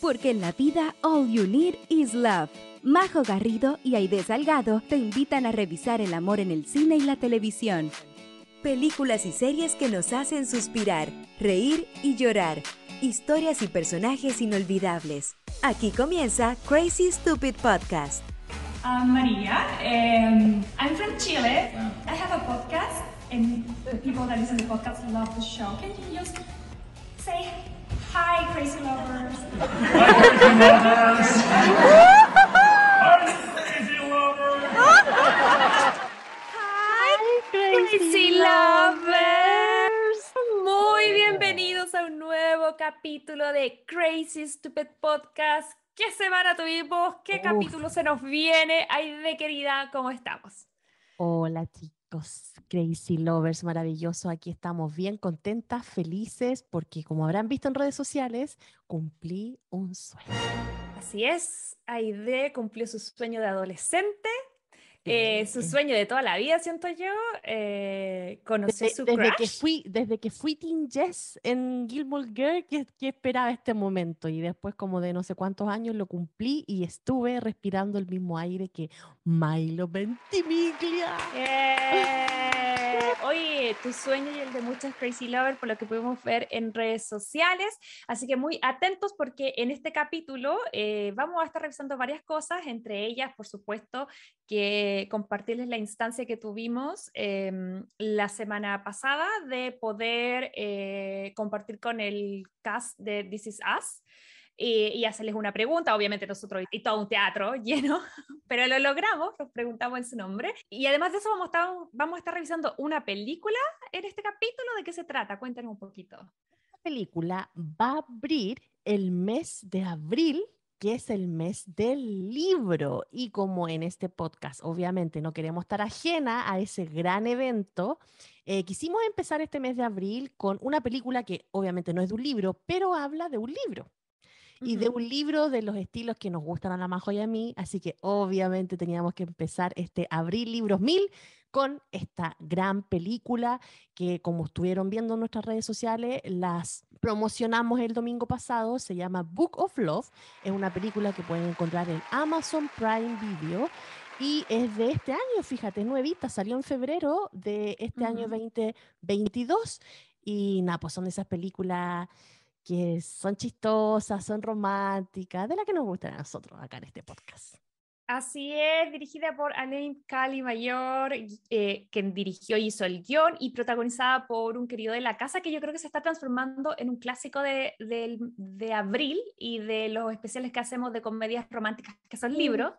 porque en la vida all you need is love. Majo Garrido y Aide Salgado te invitan a revisar el amor en el cine y la televisión. Películas y series que nos hacen suspirar, reír y llorar. Historias y personajes inolvidables. Aquí comienza Crazy Stupid Podcast. I'm Maria. Um, I'm from Chile. I have a podcast, and the people that listen to the podcast love the show. Can you just say hi, crazy lovers? Hi, crazy lovers! Hi, crazy lovers! Hi, crazy lovers. Muy bienvenidos a un nuevo capítulo de Crazy Stupid Podcast. ¿Qué semana tuvimos? ¿Qué Uf. capítulo se nos viene? Ay, de querida, ¿cómo estamos? Hola chicos, Crazy Lovers, maravilloso. Aquí estamos bien contentas, felices, porque como habrán visto en redes sociales, cumplí un sueño. Así es, Aide cumplió su sueño de adolescente, eh, su sueño de toda la vida, siento yo, eh, conocer Desde, su desde que crush. fui, desde que fui Teen Jess en Gilmore Girl, que, que esperaba este momento. Y después, como de no sé cuántos años, lo cumplí y estuve respirando el mismo aire que Milo Ventimiglia. ¡Eh! Oye, tu sueño y el de muchos Crazy Lovers, por lo que pudimos ver en redes sociales. Así que muy atentos porque en este capítulo eh, vamos a estar revisando varias cosas, entre ellas, por supuesto, que compartirles la instancia que tuvimos em, la semana pasada de poder eh, compartir con el cast de This Is Us. Y, y hacerles una pregunta, obviamente nosotros y todo un teatro lleno, pero lo logramos, nos preguntamos en su nombre. Y además de eso vamos a estar, vamos a estar revisando una película en este capítulo. ¿De qué se trata? Cuéntanos un poquito. Esta película va a abrir el mes de abril, que es el mes del libro. Y como en este podcast, obviamente, no queremos estar ajena a ese gran evento, eh, quisimos empezar este mes de abril con una película que obviamente no es de un libro, pero habla de un libro. Y de un libro de los estilos que nos gustan a la Majo y a mí, así que obviamente teníamos que empezar este Abril Libros 1000 con esta gran película que como estuvieron viendo en nuestras redes sociales, las promocionamos el domingo pasado, se llama Book of Love, es una película que pueden encontrar en Amazon Prime Video y es de este año, fíjate, nuevita, salió en febrero de este año Ujú. 2022 y nada, pues son de esas películas que son chistosas, son románticas, de las que nos gustan a nosotros acá en este podcast. Así es, dirigida por Alain Cali Mayor, eh, quien dirigió y hizo el guion, y protagonizada por un querido de la casa que yo creo que se está transformando en un clásico de, del- de abril y de los especiales que hacemos de comedias románticas que son libros.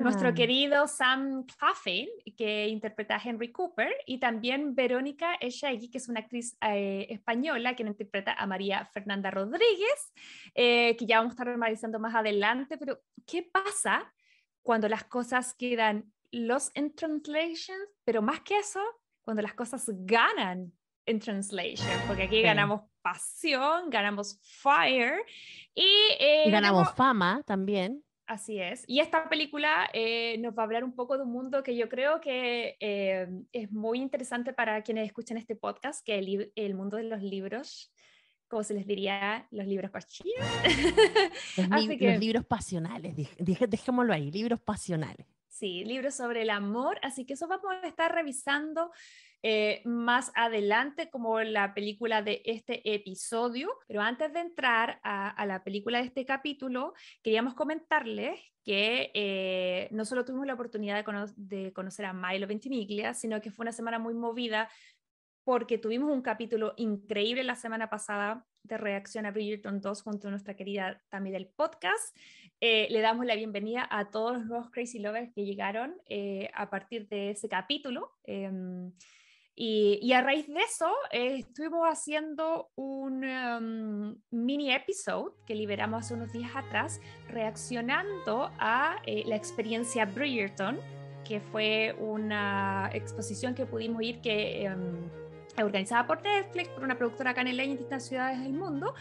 Nuestro Ah, querido Sam Claflin, que interpreta a Henry Cooper, y también Verónica Echagui, que es una actriz eh, española, quien interpreta a María Fernanda Rodríguez, eh, que ya vamos a estar analizando más adelante. Pero, ¿qué pasa cuando las cosas quedan lost in translation? Pero más que eso, cuando las cosas ganan en translation, porque aquí Sí. ganamos pasión, ganamos fire y, eh, Y ganamos ganamos- fama también. Así es. Y esta película eh, nos va a hablar un poco de un mundo que yo creo que eh, es muy interesante para quienes escuchan este podcast, que el, lib- el mundo de los libros, como se les diría, los libros cochinos. Los, Así que- los libros pasionales, dejémoslo ahí, libros pasionales. Sí, libros sobre el amor, así que eso vamos a estar revisando eh, más adelante como la película de este episodio. Pero antes de entrar a, a la película de este capítulo, queríamos comentarles que eh, no solo tuvimos la oportunidad de, cono- de conocer a Milo Ventimiglia, sino que fue una semana muy movida porque tuvimos un capítulo increíble la semana pasada de reacción a Bridgerton 2 junto a nuestra querida Tami del podcast. Eh, le damos la bienvenida a todos los Crazy Lovers que llegaron eh, a partir de ese capítulo. em, y, y a raíz de eso, eh, estuvimos haciendo un em, mini episode que liberamos hace unos días atrás, reaccionando a eh, la experiencia Bridgerton, que fue una exposición que pudimos ir que em, organizada por Netflix, por una productora caneleña en distintas ciudades del mundo.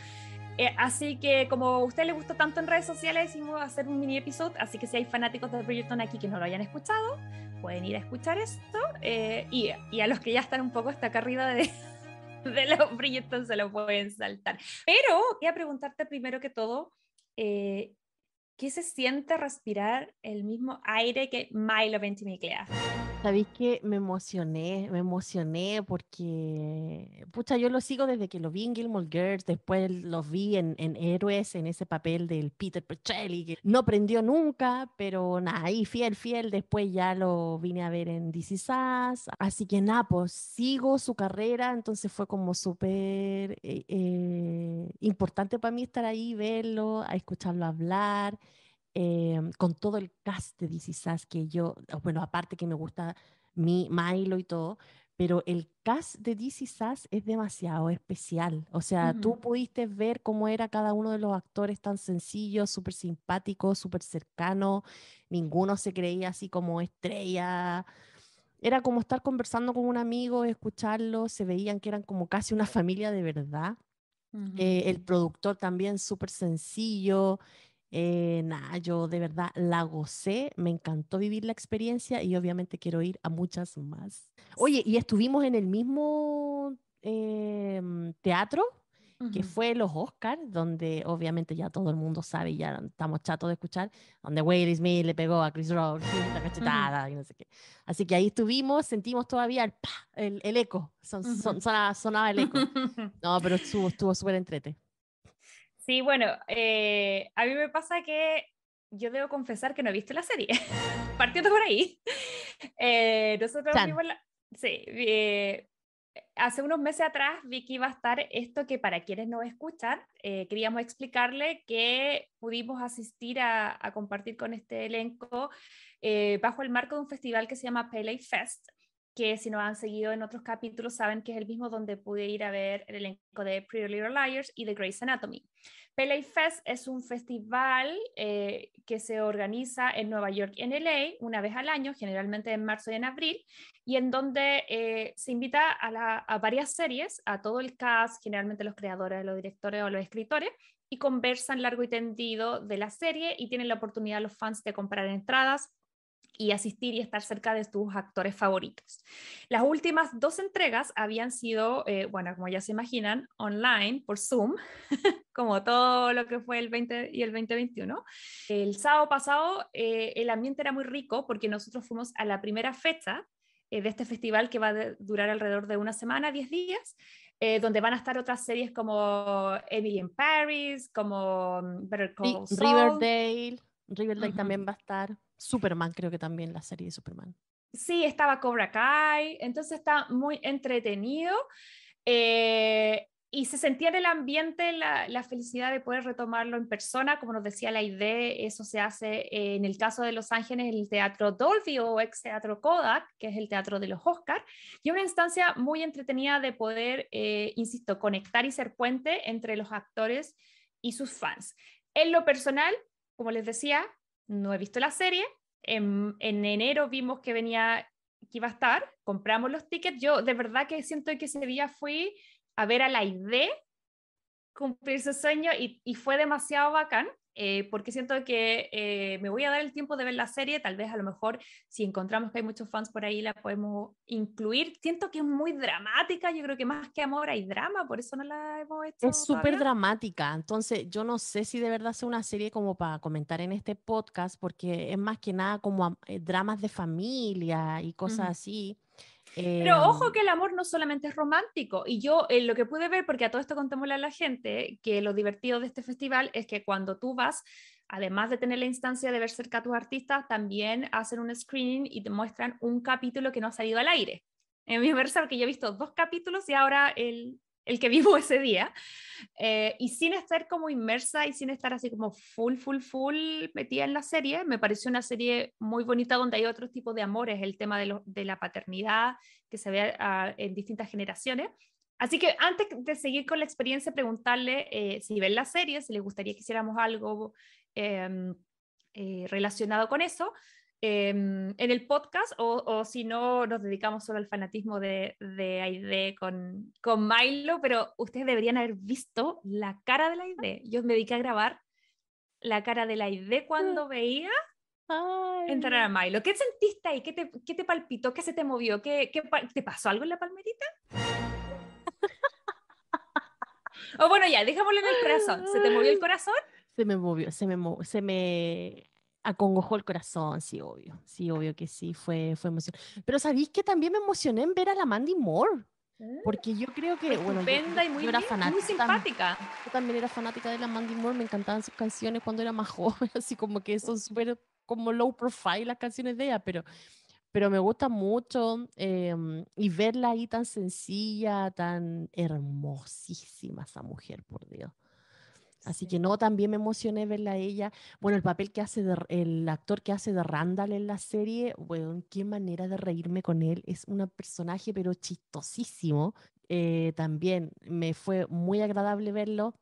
Eh, así que como a usted le gustó tanto en redes sociales, decidimos hacer un mini episodio, así que si hay fanáticos de Bridgerton aquí que no lo hayan escuchado, pueden ir a escuchar esto. eh, y, y a los que ya están un poco hasta acá arriba de, de los Bridgerton se lo pueden saltar. Pero quería preguntarte primero que todo, eh, ¿qué se siente respirar el mismo aire que Milo Ventimiglia? Sabéis que me emocioné, me emocioné porque, pucha, yo lo sigo desde que lo vi en Gilmore Girls, después lo vi en, Héroes, en ese papel del Peter Petrelli, que no prendió nunca, pero nada, ahí fiel, fiel, después ya lo vine a ver en DC Sass, así que nada, pues sigo su carrera, entonces fue como súper eh, eh, importante para mí estar ahí, verlo, escucharlo hablar. Em, con todo el cast de DC Sass que yo, bueno, aparte que me gusta mi Milo y todo, pero el cast de DC Sass es demasiado especial. O sea, tú pudiste ver cómo era cada uno de los actores tan sencillos, súper simpáticos, súper cercanos, ninguno se creía así como estrella. Era como estar conversando con un amigo, escucharlo, se veían que eran como casi una familia de verdad. Eh, el productor también súper sencillo, eh, nada, yo de verdad la gocé, me encantó vivir la experiencia y obviamente quiero ir a muchas más. Oye, y estuvimos en el mismo em, teatro que fue los Oscars, donde obviamente ya todo el mundo sabe, ya estamos chatos de escuchar, donde Will Smith le pegó a Chris Rock la cachetada y no sé qué. Así que ahí estuvimos, sentimos todavía el, el, el eco, son, sonaba, sonaba, el eco. No, pero estuvo súper entrete. Sí, bueno, eh, a mí me pasa que yo debo confesar que no he visto la serie, partiendo por ahí. Eh, nosotros vimos la... Sí, eh, hace unos meses atrás vi que iba a estar esto que para quienes no escuchan, queríamos explicarle que pudimos asistir a, a compartir con este elenco bajo el marco de un festival que se llama Pele Fest, que si nos han seguido en otros capítulos saben que es el mismo donde pude ir a ver el elenco de Pretty Little Liars y de Grey's Anatomy. Pele Fest es un festival eh, que se organiza en Nueva York y en LA una vez al año, generalmente en marzo y en abril, y en donde eh, se invita a, a, varias series, a todo el cast, generalmente los creadores, los directores o los escritores, y conversan largo y tendido de la serie y tienen la oportunidad los fans de comprar entradas y asistir y estar cerca de tus actores favoritos. Las últimas dos entregas habían sido, eh, bueno, como ya se imaginan, online por Zoom, como todo lo que fue el 20 y el 2021. El sábado pasado eh, el ambiente era muy rico porque nosotros fuimos a la primera fecha eh, de este festival que va a durar alrededor de una semana, 10 días, donde van a estar otras series como Emily in Paris, como mm, Better Call Saul. Riverdale. Riverdale también va a estar. Superman, creo que también la serie de Superman. Sí, estaba Cobra Kai, entonces está muy entretenido. Eh, y se sentía en el ambiente la, felicidad de poder retomarlo en persona, como nos decía la idea, eso se hace en el caso de Los Ángeles, el Teatro Dolby o ex Teatro Kodak, que es el teatro de los Oscars, y una instancia muy entretenida de poder, eh, insisto, conectar y ser puente entre los actores y sus fans. En lo personal, como les decía, no he visto la serie. En, enero vimos que venía, que iba a estar, compramos los tickets. Yo de verdad que siento que ese día fui a ver a la idea cumplir su sueño y, y fue demasiado bacán. Eh, porque siento que eh, me voy a dar el tiempo de ver la serie, tal vez a lo mejor si encontramos que hay muchos fans por ahí la podemos incluir. Siento que es muy dramática, yo creo que más que amor hay drama, por eso no la hemos hecho. Es súper dramática, entonces yo no sé si de verdad sea una serie como para comentar en este podcast, porque es más que nada como eh, dramas de familia y cosas así. Pero ojo em, que el amor no solamente es romántico. Y yo eh, lo que pude ver, porque a todo esto contémosle a la gente, que lo divertido de este festival es que cuando tú vas, además de tener la instancia de ver cerca a tus artistas, también hacen un screening y te muestran un capítulo que no ha salido al aire. En mi versión, que yo he visto dos capítulos y ahora el, el que vivo ese día, eh, y sin estar como inmersa y sin estar así como full, full, full metida en la serie, me pareció una serie muy bonita donde hay otros tipos de amores, el tema de, de la paternidad que se ve en distintas generaciones. Así que antes de seguir con la experiencia, preguntarle eh, si ven la serie, si les gustaría que hiciéramos algo em, eh, relacionado con eso. Em, en el podcast o, si no nos dedicamos solo al fanatismo de, de Aide con, con Milo, pero ustedes deberían haber visto la cara de la Aide. Yo me dediqué a grabar la cara de la Aide cuando veía entrar a Milo. ¿Qué sentiste ahí? ¿Qué te, qué te palpitó? ¿Qué se te movió? ¿Qué, qué, te pasó algo en la palmerita? o bueno, ya, dejémoslo en el corazón. ¿Se te movió el corazón? Se me movió, se me, se me acongojó el corazón, sí, obvio. Sí, obvio que sí, fue, fue emocionante. Pero ¿sabéis que también me emocioné en ver a la Mandy Moore? Porque yo creo que, bueno, yo, Estupenda y yo muy, era bien, fanática. muy simpática. Yo también era fanática de la Mandy Moore, me encantaban sus canciones cuando era más joven, así como que son súper como low profile las canciones de ella, pero, pero me gusta mucho em, y verla ahí tan sencilla, tan hermosísima esa mujer, por Dios. Así que no, también me emocioné verla a ella. Bueno, el papel que hace de, el actor que hace de Randall en la serie, bueno, qué manera de reírme con él. Es un personaje, pero chistosísimo. Eh, también me fue muy agradable verlo.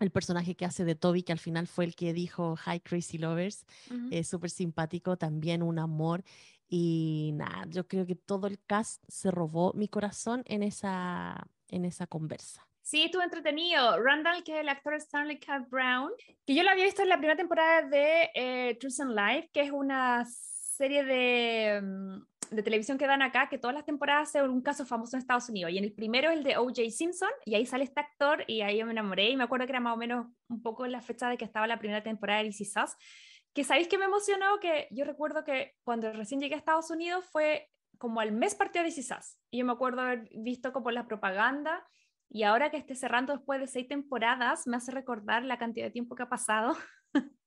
El personaje que hace de Toby, que al final fue el que dijo Hi Crazy Lovers, es súper simpático, también un amor. Y nada, yo creo que todo el cast se robó mi corazón en esa, en esa conversa. Sí, estuvo entretenido. Randall, que es el actor Stanley K. Brown, que yo lo había visto en la primera temporada de eh, Truth and Life, que es una serie de, mm, de televisión que dan acá, que todas las temporadas es un caso famoso en Estados Unidos. Y en el primero es el de O.J. Simpson, y ahí sale este actor, y ahí yo me enamoré, y me acuerdo que era más o menos un poco en la fecha de que estaba la primera temporada de Is Us, que sabéis que me emocionó, que yo recuerdo que cuando recién llegué a Estados Unidos fue como al mes partió Is Us, y yo me acuerdo haber visto como la propaganda, y ahora que esté cerrando después de seis temporadas, me hace recordar la cantidad de tiempo que ha pasado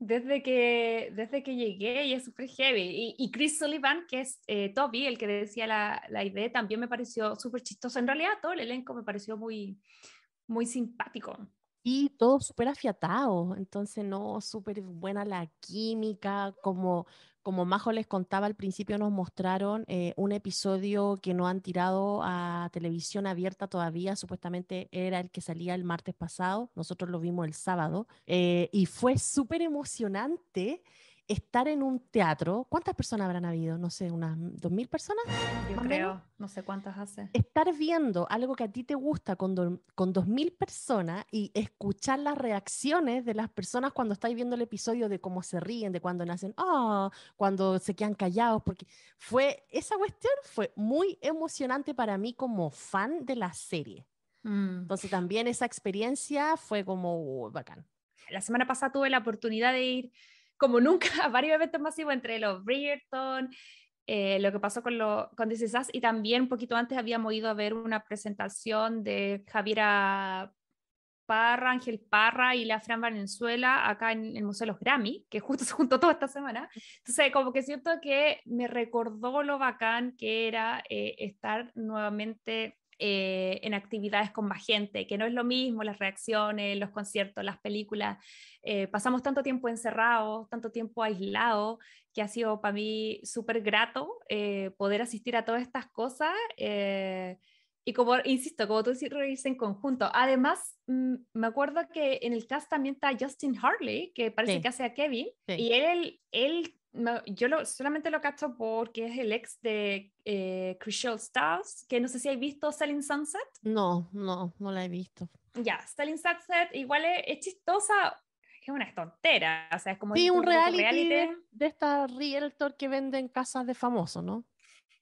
desde que, desde que llegué y es súper heavy. Y, Chris Sullivan, que es eh, Toby, el que decía la, la idea, también me pareció súper chistoso. En realidad, todo el elenco me pareció muy, muy simpático. Y todo súper afiatado, entonces no, súper buena la química, como, como Majo les contaba al principio nos mostraron eh, un episodio que no han tirado a televisión abierta todavía, supuestamente era el que salía el martes pasado, nosotros lo vimos el sábado, eh, y fue súper emocionante estar en un teatro, ¿cuántas personas habrán habido? No sé, unas dos mil personas. Yo más o menos. creo, no sé cuántas hace. estar viendo algo que a ti te gusta con, do- con 2.000 personas y escuchar las reacciones de las personas cuando estáis viendo el episodio de cómo se ríen, de cuando nacen, ah, cuando se quedan callados, porque fue, esa cuestión fue muy emocionante para mí como fan de la serie. Mm. Entonces también esa experiencia fue como uh, bacán. La semana pasada tuve la oportunidad de ir, como nunca, varios eventos masivos entre los Bridgerton, eh, lo que pasó con, lo, con This y también un poquito antes habíamos ido a ver una presentación de Javiera Parra, Ángel Parra y la Fran Valenzuela acá en el Museo de los Grammy, que justo se juntó toda esta semana. Entonces, como que siento que me recordó lo bacán que era eh, estar nuevamente eh, en actividades con más gente, que no es lo mismo las reacciones, los conciertos, las películas. Eh, pasamos tanto tiempo encerrados, tanto tiempo aislados, que ha sido para mí súper grato eh, poder asistir a todas estas cosas. eh, y como, insisto, como tú dices, reírse en conjunto. Además, mm, me acuerdo que en el cast también está Justin Harley, que parece Sí. que hace a Kevin, Sí. y él, él no, yo lo, solamente lo cacho porque es el ex de eh, Crucial Stars, que no sé si habéis visto Selling Sunset. No, no, no la he visto. Ya, Selling Sunset igual es, es chistosa, es una tontera, o sea, es como Sí, un un poco reality, De, de esta realtor que venden casas de famosos, ¿no?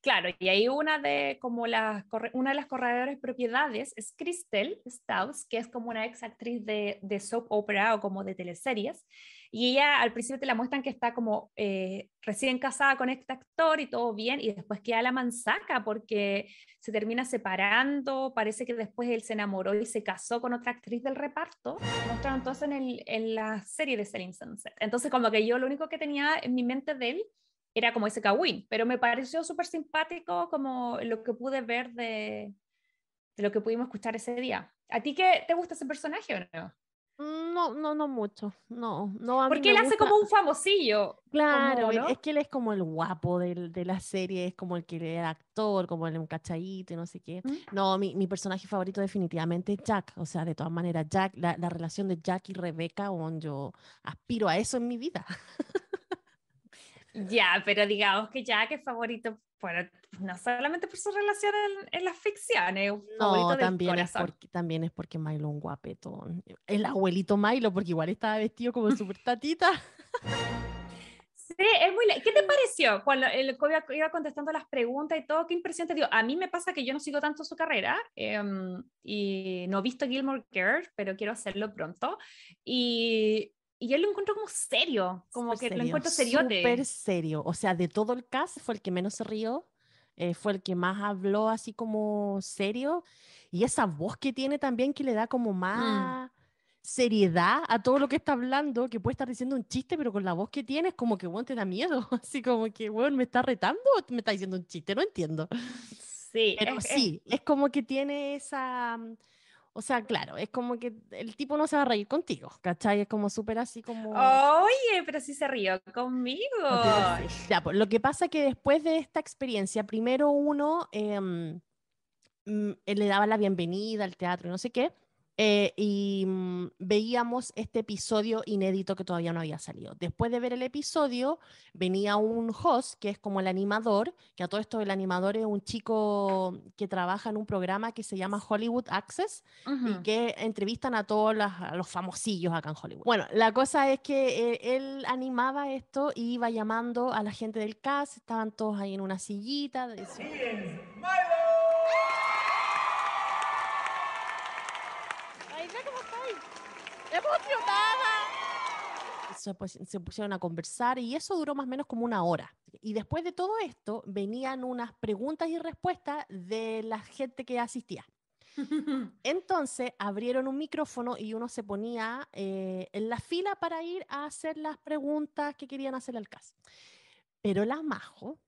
Claro, y ahí una de, como las, una de las corredoras propiedades es Christel Staus, que es como una ex actriz de, de soap opera o como de teleseries. Y ella al principio te la muestran que está como eh, recién casada con este actor y todo bien, y después queda la mansaca porque se termina separando, parece que después él se enamoró y se casó con otra actriz del reparto. Mostraron en, el, en la serie de Selling Sunset. Entonces como que yo lo único que tenía en mi mente de él era como ese Kawin, pero me pareció súper simpático como lo que pude ver de lo que pudimos escuchar ese día. ¿A ti qué te gusta ese personaje o no? No, no, no mucho. No, no. a Porque él hace como un famosillo. Claro, como, él- ¿no? es que él es como el guapo del- de la serie, es como el que era actor, como el cachadito y no sé qué. ¿Mm? No, mi, mi personaje favorito definitivamente es Jack. O sea, de todas maneras, Jack, la, la relación de Jack y Rebecca, weón, yo aspiro a eso en mi vida. Ya, pero digamos que que es favorito, bueno, no solamente por su relación en, en las ficciones, No, también es, porque, también es porque Milo es un guapetón. El abuelito Milo, porque igual estaba vestido como súper tatita. Sí, es muy... ¿Qué te pareció cuando el iba, iba contestando las preguntas y todo? ¿Qué impresión te dio? A mí me pasa que yo no sigo tanto su carrera em, y no he visto Gilmore Girls, pero quiero hacerlo pronto. Y, y yo lo encuentro como serio, como Súper que lo serio, encuentro seriote. Súper serio. O sea, de todo el cast fue el que menos se rió, eh, fue el que más habló así como serio. Y esa voz que tiene también que le da como más seriedad a todo lo que está hablando, que puede estar diciendo un chiste, pero con la voz que tiene es como que, bueno, te da miedo. Así como que, bueno, ¿me está retando o me está diciendo un chiste? No entiendo. Sí, Pero es- es- sí, es como que tiene esa... O sea, claro, es como que el tipo no se va a reír contigo, ¿cachai? Es como súper así como... Oye, pero sí se rió conmigo. Ya, pues, lo que pasa que después de esta experiencia, primero uno em, mm, él le daba la bienvenida al teatro y no sé qué, eh, y mm, veíamos este episodio inédito que todavía no había salido. Después de ver el episodio, venía un host, que es como el animador, que a todo esto el animador es un chico que trabaja en un programa que se llama Hollywood Access, y que entrevistan a todos las- a los famosillos acá en Hollywood. Bueno, la cosa es que eh, él animaba esto y iba llamando a la gente del cast, estaban todos ahí en una sillita. ¡Ay, ve cómo estoy! ¡Emocionada! Se, pues- se pusieron a conversar y eso duró más o menos como una hora. Y después de todo esto, venían unas preguntas y respuestas de la gente que asistía. Entonces abrieron un micrófono y uno se ponía eh, en la fila para ir a hacer las preguntas que querían hacerle al caso. Pero la Majo,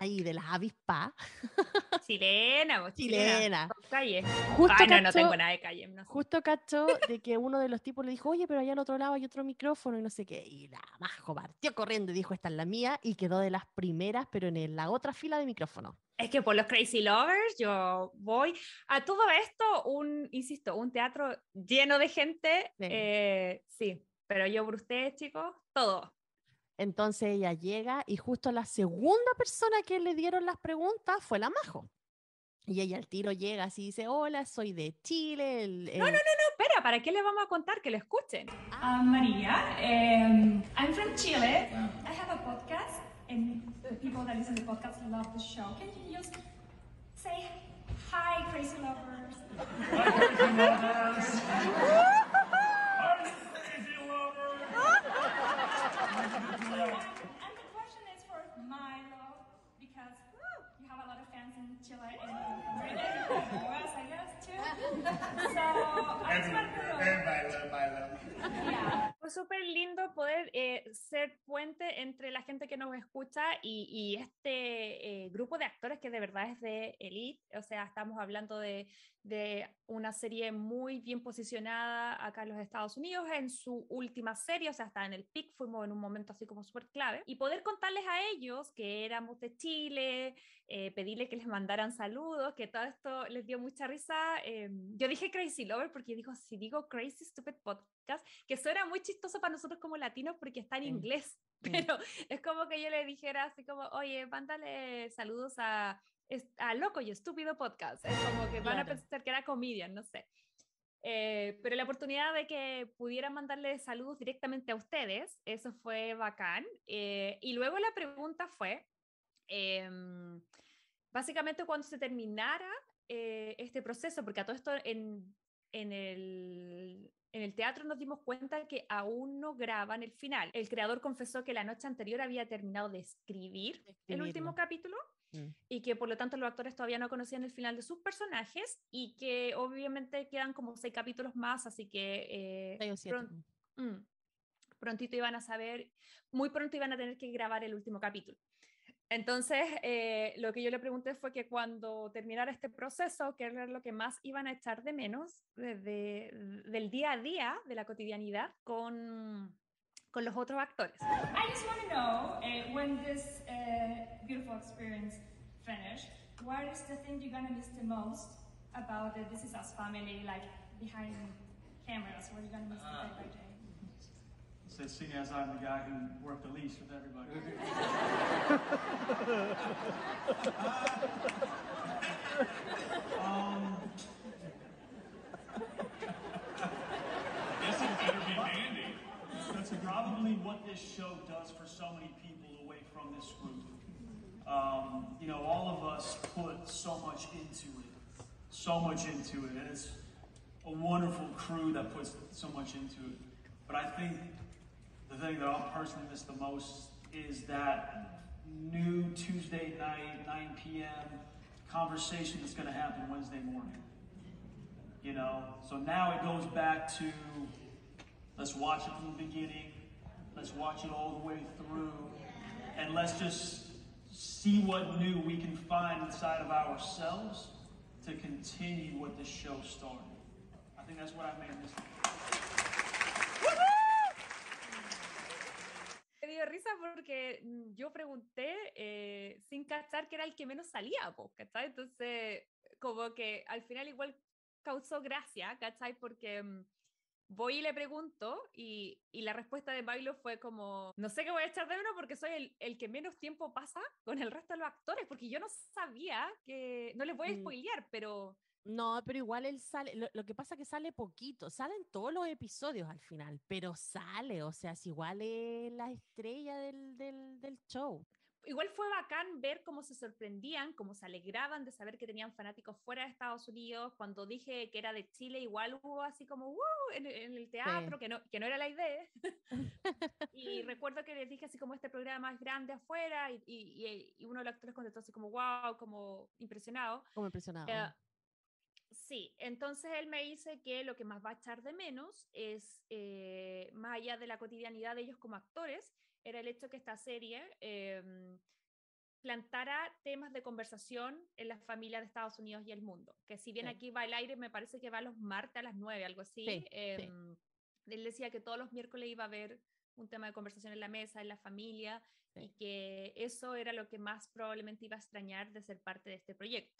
ahí de las avispas, Chilena, vos, chilena. chilena, Calle. justo, Ay, no, no cachó, tengo nada de calle. no sé. justo cachó de que uno de los tipos le dijo, oye, pero allá al otro lado hay otro micrófono y no sé qué. Y la Majo partió corriendo y dijo, esta es la mía, y quedó de las primeras, pero en la otra fila de micrófono. Es que por los Crazy Lovers yo voy a todo esto, un, insisto, un teatro lleno de gente. Sí. eh, sí, pero yo por ustedes, chicos, todo. Entonces ella llega y justo la segunda persona que le dieron las preguntas fue la Majo. Y ella al tiro llega así y dice, hola, soy de Chile. el- no, el- no, Espera, ¿para qué les vamos a contar? Que lo escuchen. I'm Maria. Um, I'm from Chile. I have a podcast, and the people that listen to the podcast love the show. Can you just say hi, crazy lovers? Crazy lovers. Are you crazy lovers? And the question is for Milo, because you have a lot of fans in Chile and in US, I guess, too. So I just want to know. Everybody love my love. Yeah. Fue súper lindo poder eh, ser puente entre la gente que nos escucha y, este eh, grupo de actores que de verdad es de elite. O sea, estamos hablando de, de una serie muy bien posicionada acá en los Estados Unidos en su última serie, o sea, está en el pic, fuimos en un momento así como súper clave. Y poder contarles a ellos que éramos de Chile, eh, pedirle que les mandaran saludos, que todo esto les dio mucha risa. eh, yo dije Crazy Lover porque digo, si digo Crazy Stupid Podcast, que suena muy chistoso para nosotros como latinos porque está en Sí. inglés, Sí. pero es como que yo le dijera así como, oye, mándale saludos a, a Loco y Estúpido Podcast. Es como que van a Claro. pensar que era comedian, no sé. Eh, pero la oportunidad de que pudieran mandarle saludos directamente a ustedes, eso fue bacán. Eh, y luego la pregunta fue, em, básicamente cuando se terminara eh, este proceso, porque a todo esto en, en, el, en el teatro nos dimos cuenta que aún no graban el final. El creador confesó que la noche anterior había terminado de escribir el último capítulo Mm. y que por lo tanto los actores todavía no conocían el final de sus personajes y que obviamente quedan como seis capítulos más, así que eh, mm, prontito iban a saber, muy pronto iban a tener que grabar el último capítulo. Entonces, eh, lo que yo le pregunté fue que cuando terminara este proceso, qué era lo que más iban a echar de menos desde, del día a día, de la cotidianidad, con, con los otros actores. I just want to know uh, when this uh, beautiful experience finished, what is the thing you're gonna miss the most about the This Is Us family, like behind cameras? What are you gonna miss day by day? Says seeing as I'm the guy who worked the least with everybody. um, Guess it better be Mandy. that's probably what this show does for so many people away from this group. Um, you know, all of us put so much into it, so much into it, and it's a wonderful crew that puts so much into it. But I think the thing that I'll personally miss the most is that new Tuesday night, 9 p.m. conversation that's going to happen Wednesday morning. You know, so now it goes back to let's watch it from the beginning, let's watch it all the way through, and let's just see what new we can find inside of ourselves to continue what this show started. I think that's what I made. Dio risa porque mm, yo pregunté eh, sin cachar que era el que menos salía, po, ¿cachai? Entonces, como que al final igual causó gracia, ¿cachai? Porque mm, voy y le pregunto y, y la respuesta de Bailo fue como, no sé qué voy a echar de menos porque soy el, el que menos tiempo pasa con el resto de los actores, porque yo no sabía que, no les voy a Mm. spoilear, pero No, pero igual él sale, lo, lo que pasa es que sale poquito, salen todos los episodios al final, pero sale, o sea, es igual es la estrella del, del, del show. igual fue bacán ver cómo se sorprendían, cómo se alegraban de saber que tenían fanáticos fuera de Estados Unidos. Cuando dije que era de Chile, igual hubo así como ¡wow! en, en el teatro, que, no, que no era la idea. y recuerdo que les dije así como este programa es grande afuera y, y- y- y uno de los actores contestó así como wow, como impresionado. Como impresionado. Eh, sí, entonces él me dice que lo que más va a echar de menos es, eh, más allá de la cotidianidad de ellos como actores, era el hecho que esta serie em, plantara temas de conversación en las familias de Estados Unidos y el mundo. Que si bien Sí. aquí va al aire, me parece que va los martes a las 9, algo así. Sí, sí. em, Él decía que todos los miércoles iba a haber un tema de conversación en la mesa, en la familia, y que eso era lo que más probablemente iba a extrañar de ser parte de este proyecto.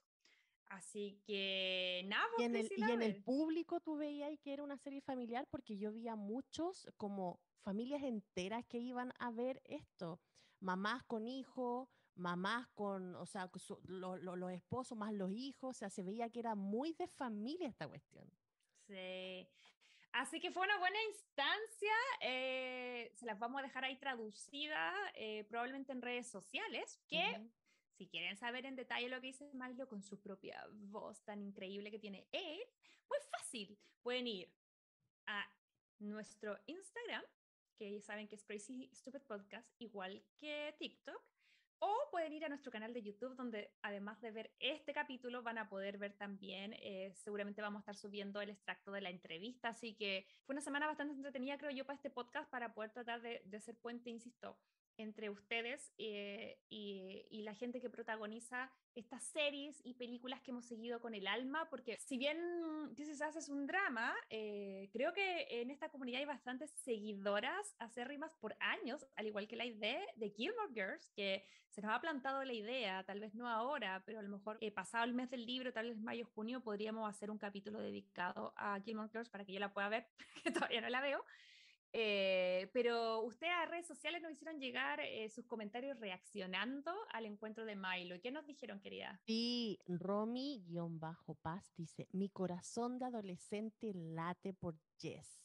Así que nada, Y pues, en, el, y en el público tú veías que era una serie familiar porque yo vi a muchos como familias enteras que iban a ver esto. Mamás con hijos, mamás con, o sea, con su- lo- lo- los esposos más los hijos, o sea, se veía que era muy de familia esta cuestión. Sí. Así que fue una buena instancia. eh, se las vamos a dejar ahí traducidas, eh, probablemente en redes sociales, que. Si quieren saber en detalle lo que dice Milo con su propia voz tan increíble que tiene él, muy fácil. Pueden ir a nuestro Instagram, que saben que es Crazy Stupid Podcast, igual que TikTok. O pueden ir a nuestro canal de YouTube, donde además de ver este capítulo, van a poder ver también, eh, seguramente vamos a estar subiendo el extracto de la entrevista. Así que fue una semana bastante entretenida, creo yo, para este podcast, para poder tratar de, de ser puente, insisto, entre ustedes eh, y, la gente que protagoniza estas series y películas que hemos seguido con el alma, porque si bien This Is es un drama, eh, creo que en esta comunidad hay bastantes seguidoras acérrimas por años, al igual que la idea de Gilmore Girls, que se nos ha plantado la idea, tal vez no ahora, pero a lo mejor eh, pasado el mes del libro, tal vez mayo, junio, podríamos hacer un capítulo dedicado a Gilmore Girls para que yo la pueda ver, que todavía no la veo. Eh, pero ustedes a redes sociales nos hicieron llegar eh, sus comentarios reaccionando al encuentro de Milo. ¿Y qué nos dijeron, querida? Sí, Romy-Paz dice, mi corazón de adolescente late por Jess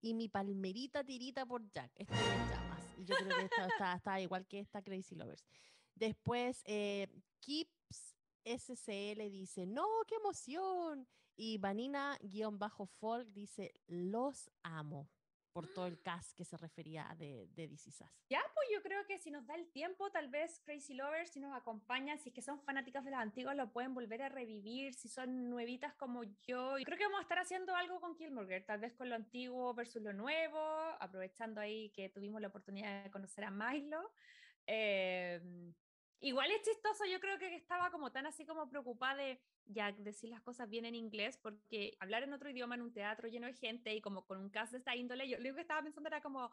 y mi palmerita tirita por Jack. Estoy en llamas. Y yo creo que esta está, está igual que esta Crazy Lovers. Después, eh, Kips SCL dice, no, qué emoción. Y Vanina-Folk dice, los amo. Por todo el cast que se refería de, de This Is Us. Ya, pues yo creo que si nos da el tiempo, tal vez Crazy Lovers, si nos acompañan, si es que son fanáticas de las antiguas, lo pueden volver a revivir, si son nuevitas como yo. Creo que vamos a estar haciendo algo con Girls, tal vez con lo antiguo versus lo nuevo, aprovechando ahí que tuvimos la oportunidad de conocer a Milo. Eh, igual es chistoso, yo creo que estaba como tan así como preocupada de ya decir las cosas bien en inglés, porque hablar en otro idioma en un teatro lleno de gente y como con un cast de esta índole, yo lo único que estaba pensando era como,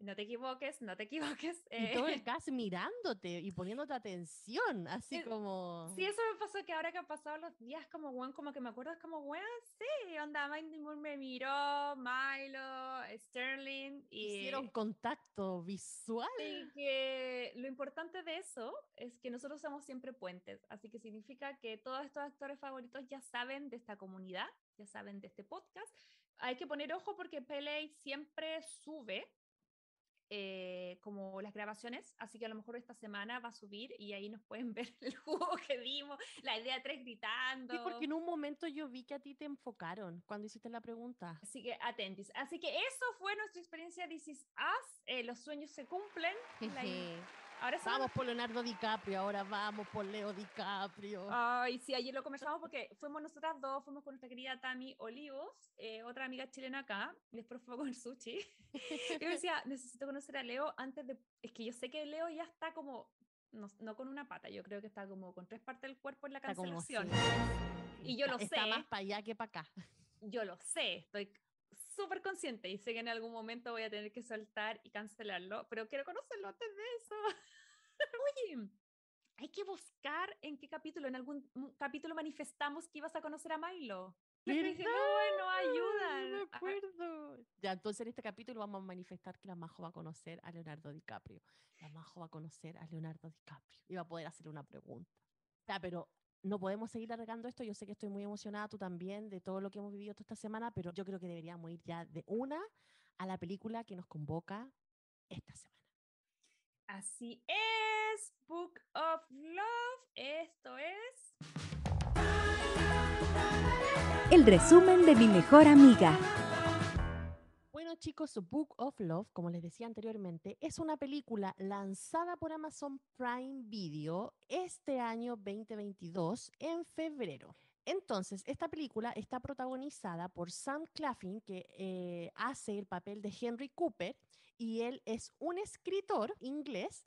no te equivoques, no te equivoques. Y todo eh, el cast mirándote y poniéndote atención, así Eh, como... Sí, eso me pasó que ahora que han pasado los días, como weón, como que me acuerdo, es como weón, sí, onda, Mindy Moore me miró, Milo, Sterling, y, Hicieron contacto visual. y que lo importante de eso es que nosotros somos siempre puentes, así que significa que todos estos actores favoritos ya saben de esta comunidad, ya saben de este podcast. Hay que poner ojo porque Pele siempre sube eh, como las grabaciones, así que a lo mejor esta semana va a subir y ahí nos pueden ver el juego que dimos, la idea 3 gritando. Sí, porque en un momento yo vi que a ti te enfocaron cuando hiciste la pregunta. Así que atentis. Así que eso fue nuestra experiencia This Is Us. Eh, los sueños se cumplen. Ahora. Vamos por Leonardo DiCaprio, ahora vamos por Leo DiCaprio. Ay, sí, ayer lo conversamos porque fuimos nosotras dos, fuimos con nuestra querida Tami Olivos, eh, otra amiga chilena acá, y después fue con el sushi. y yo decía, necesito conocer a Leo antes de... Es que yo sé que Leo ya está como, no, no con una pata, yo creo que está como con tres partes del cuerpo en la Está como, cancelación. sí, Y yo está- lo Está sé. más para allá que para acá. Yo lo sé, estoy súper consciente y sé que en algún momento voy a tener que soltar y cancelarlo, pero quiero conocerlo antes de eso. Oye, hay que buscar en qué capítulo, en algún m- capítulo manifestamos que ibas a conocer a Milo. Dije, no, bueno, ayuda. No me acuerdo. Ya, entonces en este capítulo vamos a manifestar que la Majo va a conocer a Leonardo DiCaprio. La Majo va a conocer a Leonardo DiCaprio y va a poder hacerle una pregunta. Ya, pero no podemos seguir alargando esto. Yo sé que estoy muy emocionada, tú también, de todo lo que hemos vivido toda esta semana, pero yo creo que deberíamos ir ya de una a la película que nos convoca esta semana. Así es, Book of Love. Esto es. El resumen de mi mejor amiga. Chicos, Book of Love, como les decía anteriormente, es una película lanzada por Amazon Prime Video este año 2022 en febrero. Entonces, esta película está protagonizada por Sam Claflin, que eh, hace el papel de Henry Cooper, y él es un escritor inglés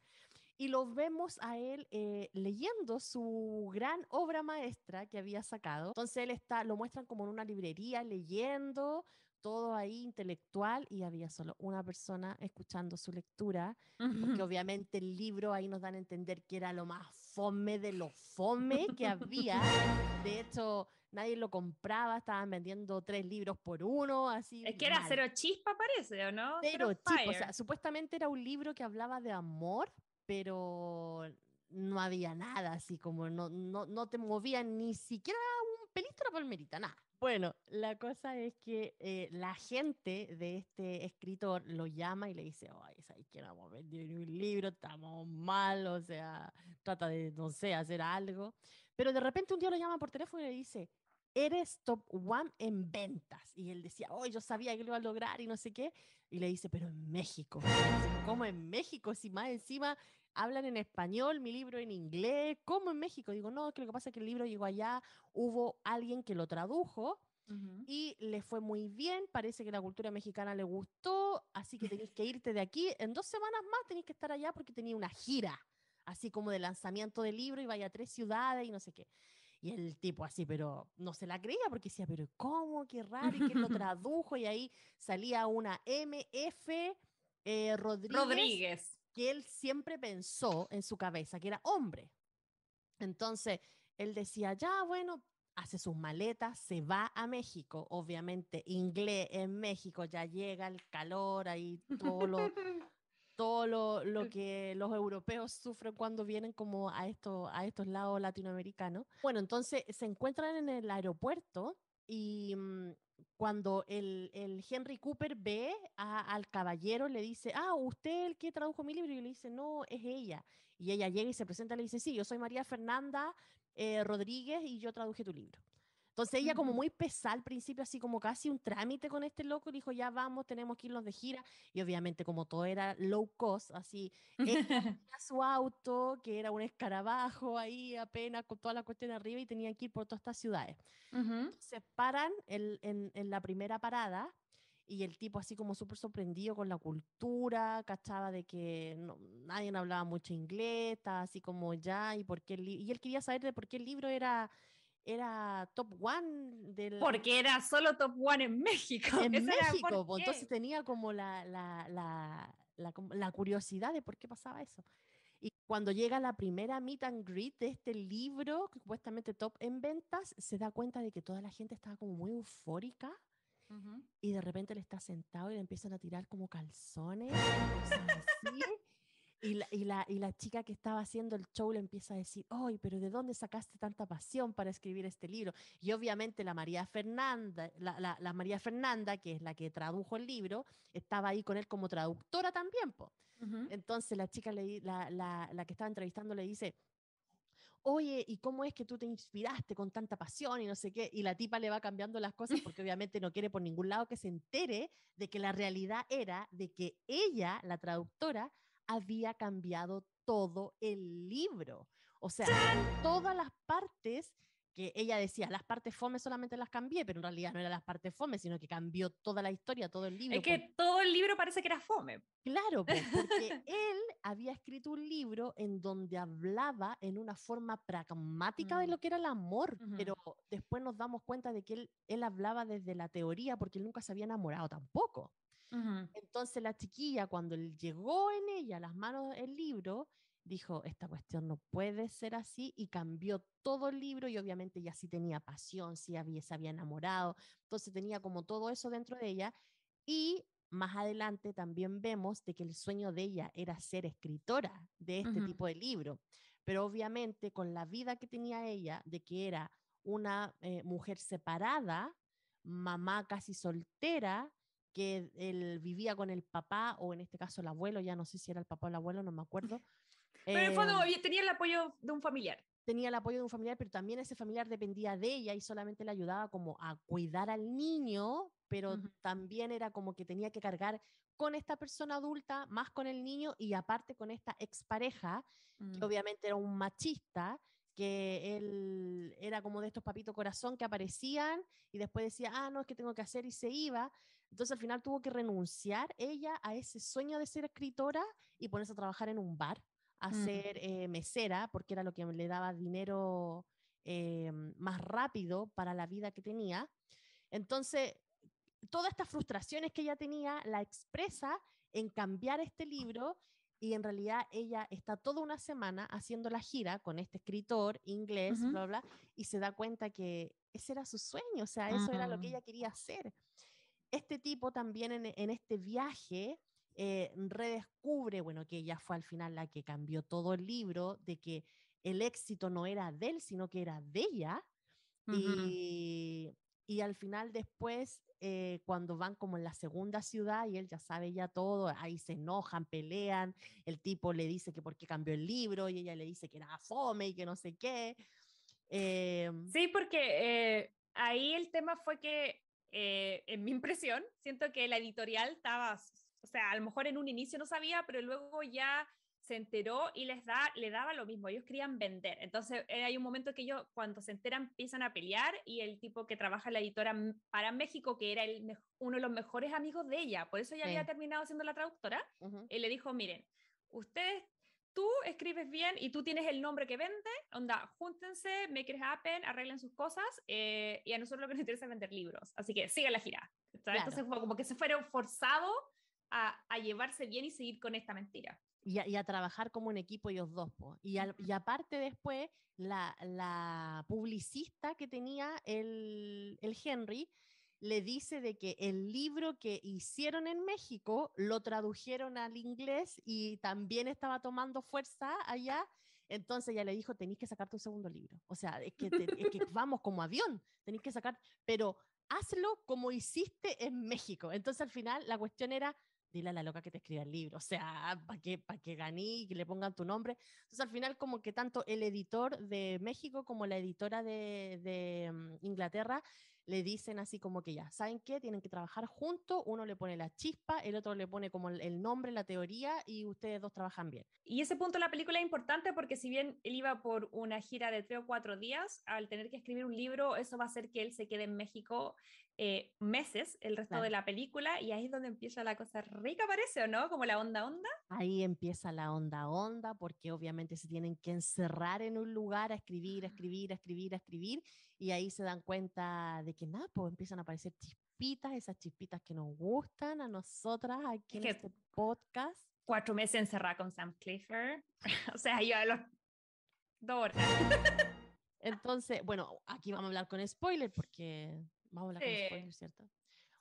y lo vemos a él eh, leyendo su gran obra maestra que había sacado. Entonces él está, lo muestran como en una librería leyendo, todo ahí intelectual y había solo una persona escuchando su lectura, porque obviamente el libro ahí nos dan a entender que era lo más fome de lo fome que había. De hecho, nadie lo compraba, estaban vendiendo tres libros por uno, así. Es que era mal. cero chispa, parece, ¿o no? Pero chico, o fire. sea, supuestamente era un libro que hablaba de amor, pero no había nada, así como no, no, no te movían ni siquiera la palmerita, nada. Bueno, la cosa es que eh, la gente de este escritor lo llama y le dice, ay, ¿sabes que no vender ni un libro? Estamos mal, o sea, trata de, no sé, hacer algo. Pero de repente un día lo llama por teléfono y le dice, eres top one en ventas. Y él decía, oh, yo sabía que lo iba a lograr y no sé qué. Y le dice, pero en México. ¿Cómo en México? Si más encima hablan en español, mi libro en inglés. ¿Cómo en México? Digo, no, que lo que pasa es que el libro llegó allá, hubo alguien que lo tradujo y le fue muy bien. Parece que la cultura mexicana le gustó, así que tenéis que irte de aquí. En dos semanas más tenéis que estar allá porque tenía una gira, así como de lanzamiento del libro y vaya a tres ciudades y no sé qué. Y el tipo así, pero no se la creía porque decía, pero ¿cómo? Qué raro. Y que lo tradujo y ahí salía una MF eh, Rodríguez, Rodríguez. Que él siempre pensó en su cabeza que era hombre. Entonces, él decía, ya, bueno, hace sus maletas, se va a México, obviamente, inglés en México, ya llega el calor, ahí todo lo, todo lo, lo que los europeos sufren cuando vienen como a, esto, a estos lados latinoamericanos. Bueno, entonces se encuentran en el aeropuerto y mm, cuando el, el Henry Cooper ve al caballero, le dice, ah, usted el que tradujo mi libro, y le dice, no, es ella. Y ella llega y se presenta y le dice, sí, yo soy María Fernanda eh, Rodríguez y yo traduje tu libro. Entonces ella como muy pesada al principio, así como casi un trámite con este loco, y dijo, ya vamos, tenemos que irnos de gira. Y obviamente como todo era low cost, así, ella tenía su auto, que era un escarabajo ahí apenas con toda la cuestión arriba y tenían que ir por todas estas ciudades. Ujú. Se paran en, en- en la primera parada y el tipo así como súper sorprendido con la cultura, cachaba de que no- nadie hablaba mucho inglés, estaba así como ya, y, por qué y él quería saber de por qué el libro era, era top one del, Porque era solo top one en México. en por México, pues, entonces tenía como la, la, la, la, curiosidad de por qué pasaba eso. Y cuando llega la primera meet and greet de este libro, que supuestamente top en ventas, se da cuenta de que toda la gente estaba como muy eufórica Ujú. y de repente él está sentado y le empiezan a tirar como calzones, cosas así. Y la, y, la, y la chica que estaba haciendo el show le empieza a decir, ¡ay, pero de dónde sacaste tanta pasión para escribir este libro! Y obviamente la María Fernanda, la, la, María Fernanda, que es la que tradujo el libro, estaba ahí con él como traductora también. Po. Ujú. Entonces la chica, le, la que estaba entrevistando le dice, oye, ¿y cómo es que tú te inspiraste con tanta pasión y no sé qué? Y la tipa le va cambiando las cosas porque obviamente no quiere por ningún lado que se entere de que la realidad era de que ella, la traductora, había cambiado todo el libro. O sea, todas las partes que ella decía, las partes fome solamente las cambié, pero en realidad no eran las partes fome, sino que cambió toda la historia, todo el libro. Es que todo el libro parece que era fome. Claro, po, porque él había escrito un libro en donde hablaba en una forma pragmática de Mm. lo que era el amor, pero después nos damos cuenta de que él, él hablaba desde la teoría porque él nunca se había enamorado tampoco. Entonces la chiquilla, cuando llegó en ella las manos el libro, dijo, esta cuestión no puede ser así y cambió todo el libro y obviamente ya sí tenía pasión, sí había, se había enamorado, entonces tenía como todo eso dentro de ella y más adelante también vemos de que el sueño de ella era ser escritora de este tipo de libro, pero obviamente con la vida que tenía ella, de que era una eh, mujer separada, mamá casi soltera, que él vivía con el papá, o en este caso el abuelo, ya no sé si era el papá o el abuelo, no me acuerdo. Pero en el fondo oye, tenía el apoyo de un familiar. tenía el apoyo de un familiar, pero también ese familiar dependía de ella y solamente le ayudaba como a cuidar al niño, pero Ujú. también era como que tenía que cargar con esta persona adulta, más con el niño y aparte con esta expareja, Mm. que obviamente era un machista, que él era como de estos papitos corazón que aparecían y después decía, ah, no, es que tengo que hacer y se iba. Entonces al final tuvo que renunciar ella a ese sueño de ser escritora y ponerse a trabajar en un bar, a Mm. ser eh, mesera, porque era lo que le daba dinero eh, más rápido para la vida que tenía. Entonces, todas estas frustraciones que ella tenía la expresa en cambiar este libro y en realidad ella está toda una semana haciendo la gira con este escritor inglés, bla, bla, y se da cuenta que ese era su sueño, o sea, eso era lo que Mm. ella quería hacer. Este tipo también en, en este viaje eh, redescubre, bueno, que ella fue al final la que cambió todo el libro, de que el éxito no era de él, sino que era de ella. Ujú. Y, y al final después, eh, cuando van como en la segunda ciudad y él ya sabe ya todo, ahí se enojan, pelean, el tipo le dice que por qué cambió el libro y ella le dice que era fome y que no sé qué. Em, Sí, porque eh, ahí el tema fue que, eh, en mi impresión, siento que la editorial estaba, o sea, a lo mejor en un inicio no sabía, pero luego ya se enteró y les da, le daba lo mismo, ellos querían vender. Entonces eh, hay un momento que ellos, cuando se enteran, empiezan a pelear y el tipo que trabaja en la editora para México, que era el, uno de los mejores amigos de ella, por eso ella había Sí. terminado siendo la traductora, ujú. él le dijo, miren, ustedes, tú escribes bien y tú tienes el nombre que vende, onda, júntense, make it happen, arreglen sus cosas eh, y a nosotros lo que nos interesa es vender libros. Así que sigan la gira. Claro. Entonces fue como que se fueron forzados a, a llevarse bien y seguir con esta mentira. y a, y a trabajar como un equipo ellos dos. po. Y, al- y aparte después, la, la publicista que tenía el, el Henry le dice de que el libro que hicieron en México lo tradujeron al inglés y también estaba tomando fuerza allá. Entonces ella le dijo, tenéis que sacar tu segundo libro. O sea, es que, te- es que vamos como avión, tenéis que sacar, pero hazlo como hiciste en México. Entonces al final la cuestión era, dile a la loca que te escriba el libro, o sea, para que, pa que ganí y que le pongan tu nombre. Entonces al final como que tanto el editor de México como la editora de, de, mm, Inglaterra le dicen así como que ya, ¿saben qué? Tienen que trabajar juntos, uno le pone la chispa, el otro le pone como el, nombre, la teoría y ustedes dos trabajan bien. Y ese punto de la película es importante porque si bien él iba por una gira de tres o cuatro días, al tener que escribir un libro, eso va a hacer que él se quede en México eh, meses, el resto Claro. de la película, y ahí es donde empieza la cosa rica, parece, ¿o no? Como la onda onda. Ahí empieza la onda onda, porque obviamente se tienen que encerrar en un lugar a escribir, a escribir, a escribir, a escribir, y ahí se dan cuenta de que nada, pues empiezan a aparecer chispitas, esas chispitas que nos gustan a nosotras aquí en que- este podcast. Cuatro meses encerrada con Sam Clifford. o sea, yo a los dos horas. Entonces, bueno, aquí vamos a hablar con spoiler, porque vamos a hablar Sí. con spoiler, ¿cierto?